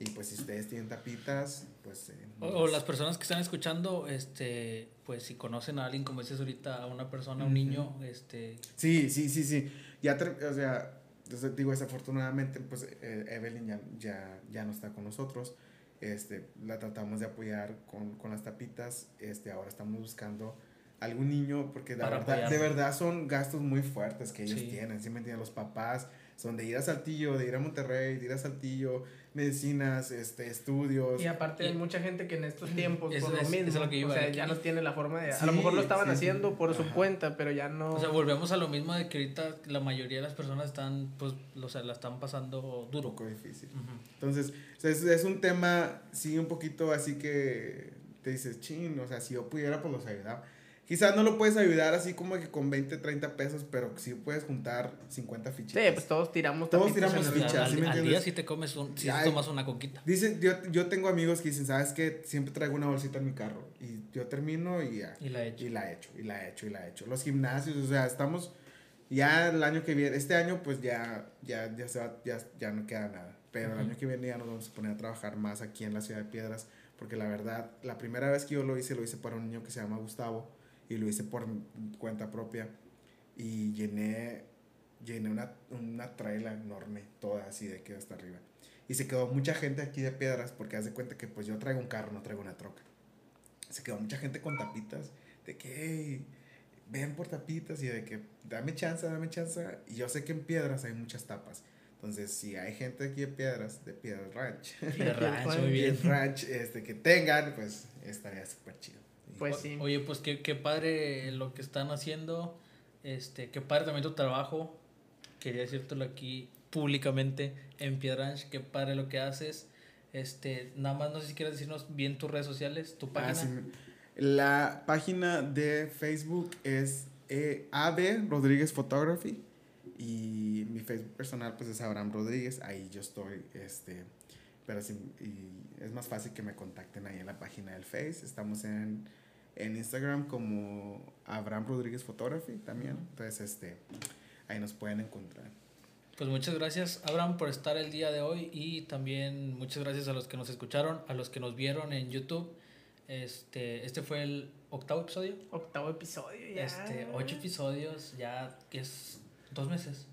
y pues si ustedes tienen tapitas, pues... eh, O, o las personas que están escuchando, este, pues si conocen a alguien, como dices ahorita, a una persona, a un niño, este, Sí, sí, sí, sí. Ya, o sea, digo, desafortunadamente, pues eh, Evelyn ya, ya, ya no está con nosotros. Este, la tratamos de apoyar con, con las tapitas. Este, ahora estamos buscando algún niño, porque la verdad, de verdad son gastos muy fuertes que ellos Sí. tienen. ¿Sí me entienden? Los papás son de ir a Saltillo, de ir a Monterrey, de ir a Saltillo, medicinas, este, estudios. Y aparte Y- hay mucha gente que en estos tiempos, Eso por lo es- eso es mismo, lo que iba o sea, ya no tiene la forma de... a Sí, lo mejor lo estaban sí, sí. haciendo por su Ajá. cuenta, pero ya no... o sea, volvemos a lo mismo de que ahorita la mayoría de las personas están, pues, o sea, la están pasando un duro. poco difícil. Ujú. Entonces, o sea, es, es un tema, sí, un poquito así que te dices, chin, o sea, si yo pudiera, pues los ayudaba. Quizás no lo puedes ayudar así como que con 20, 30 pesos, pero sí puedes juntar 50 fichitas. Sí, pues todos tiramos Todos tiramos fichas, al, ¿sí me al día si te comes un, si tomas una coquita. Dice, yo, yo tengo amigos que dicen, ¿sabes qué? Siempre traigo una bolsita en mi carro. Y yo termino y ya. Y la he hecho. Y la he hecho, y la he hecho, y la he hecho. Los gimnasios, o sea, estamos, Ya el año que viene, este año pues ya, ya, ya, se va, ya, ya no queda nada. Pero el año que viene ya nos vamos a poner a trabajar más aquí en la ciudad de Piedras. Porque la verdad, la primera vez que yo lo hice, lo hice para un niño que se llama Gustavo. Y lo hice por cuenta propia. Y llené, llené una, una traila enorme, toda así de aquí hasta arriba. Y se quedó mucha gente aquí de Piedras porque hace cuenta que pues yo traigo un carro, no traigo una troca. Se quedó mucha gente con tapitas de que, "Hey, ven por tapitas y de que dame chance, dame chance. Y yo sé que en Piedras hay muchas tapas. Entonces, si hay gente aquí de Piedras, de Piedras Ranch, De rancho, muy bien. Ranch, este, que tengan, pues estaría súper chido. Pues O- sí. Oye, pues qué, qué padre lo que están haciendo. Este, qué padre también tu trabajo. Quería decírtelo aquí públicamente en Piedranch. Qué padre lo que haces. Este, nada más no sé si quieres decirnos bien tus redes sociales, tu página. Ah, sí, La página de Facebook es eh, AB Rodríguez Photography y mi Facebook personal pues es Abraham Rodríguez, ahí yo estoy, este, pero sí, y es más fácil que me contacten ahí en la página del Face, estamos en, en Instagram como Abraham Rodríguez Photography también, entonces este, ahí nos pueden encontrar. Pues muchas gracias, Abraham, por estar el día de hoy y también muchas gracias a los que nos escucharon, a los que nos vieron en YouTube. Este, este fue el octavo episodio. Octavo episodio ya. Este, ocho episodios, ya que es dos meses.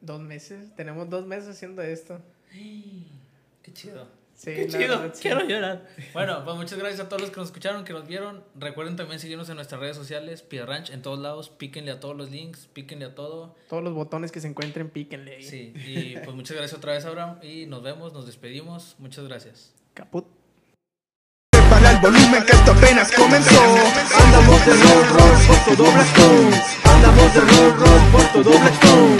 Dos meses. Tenemos dos meses haciendo esto. Qué chido. Sí, Qué chido, verdad, sí. quiero llorar. Bueno, pues muchas gracias a todos los que nos escucharon, que nos vieron. Recuerden también seguirnos en nuestras redes sociales, Piedra Ranch, en todos lados. Píquenle a todos los links, píquenle a todo. Todos los botones que se encuentren, píquenle ahí. Sí, y pues muchas gracias otra vez, Abraham. Y nos vemos, nos despedimos. Muchas gracias. Caput. Para el volumen que esto apenas comenzó Andamos de roll roll por todo Blackstone Andamos de roll roll por todo Blackstone